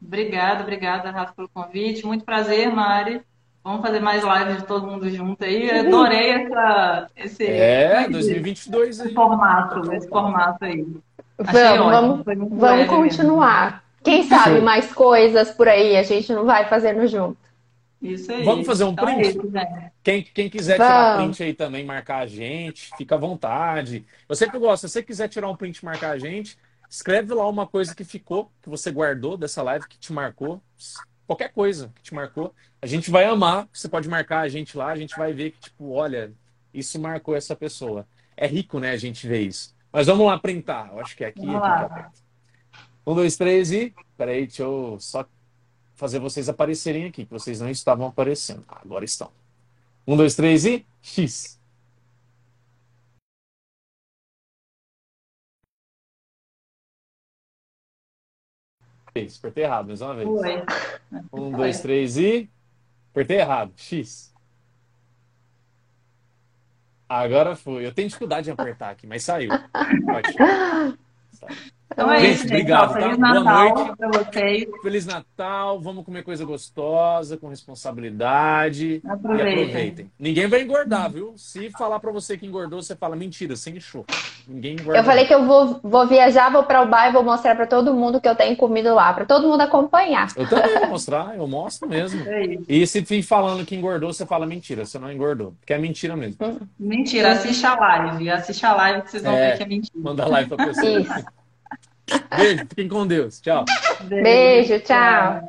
Obrigada, obrigada, Rafa, pelo convite. Muito prazer, Mari. Vamos fazer mais lives de todo mundo junto aí. Eu Adorei essa, esse, É, 2022 aí. esse formato, esse formato aí. Vamos, vamos, vamos mesmo. continuar. Quem sabe mais coisas por aí a gente não vai fazendo junto. Isso aí. Vamos fazer um Então é print? isso, gente. Quem, quem quiser tirar Vamos. print aí também, marcar a gente, fica à vontade. Eu sempre gosto, se você quiser tirar um print e marcar a gente, escreve lá uma coisa que ficou, que você guardou dessa live, que te marcou. Qualquer coisa que te marcou. A gente vai amar, você pode marcar a gente lá, a gente vai ver que, tipo, olha, isso marcou essa pessoa. É rico, né, a gente ver isso. Mas vamos lá printar. Eu acho que é aqui, Vamos aqui lá. que aperta. Um, dois, três e. Peraí, deixa eu só fazer vocês aparecerem aqui, que vocês não estavam aparecendo. Ah, agora estão. Um, dois, três e. X. Apertei errado, mais uma vez. Foi. Um, dois, três e. Apertei errado. X. Agora foi. Eu tenho dificuldade em apertar aqui, mas saiu. Ótimo. Então é Gente, isso, gente. obrigado, Ó, tá? Feliz Boa Natal noite. para vocês. Feliz Natal, vamos comer coisa gostosa, com responsabilidade. E Aproveitem. aproveitem. Ninguém vai engordar, viu? Se falar pra você que engordou, você fala mentira, sem show. Ninguém engorda. Eu falei que eu vou, vou viajar, vou para o bar e vou mostrar para todo mundo que eu tenho comido lá, para todo mundo acompanhar. Eu também vou mostrar, eu mostro mesmo. É isso. E se vir falando que engordou, você fala mentira, você não engordou. Porque é mentira mesmo. Mentira, assiste a live. Assiste a live que vocês vão É. ver que é mentira. Manda live pra pessoa. Isso. Beijo, fiquem com Deus. Tchau. Beijo, tchau.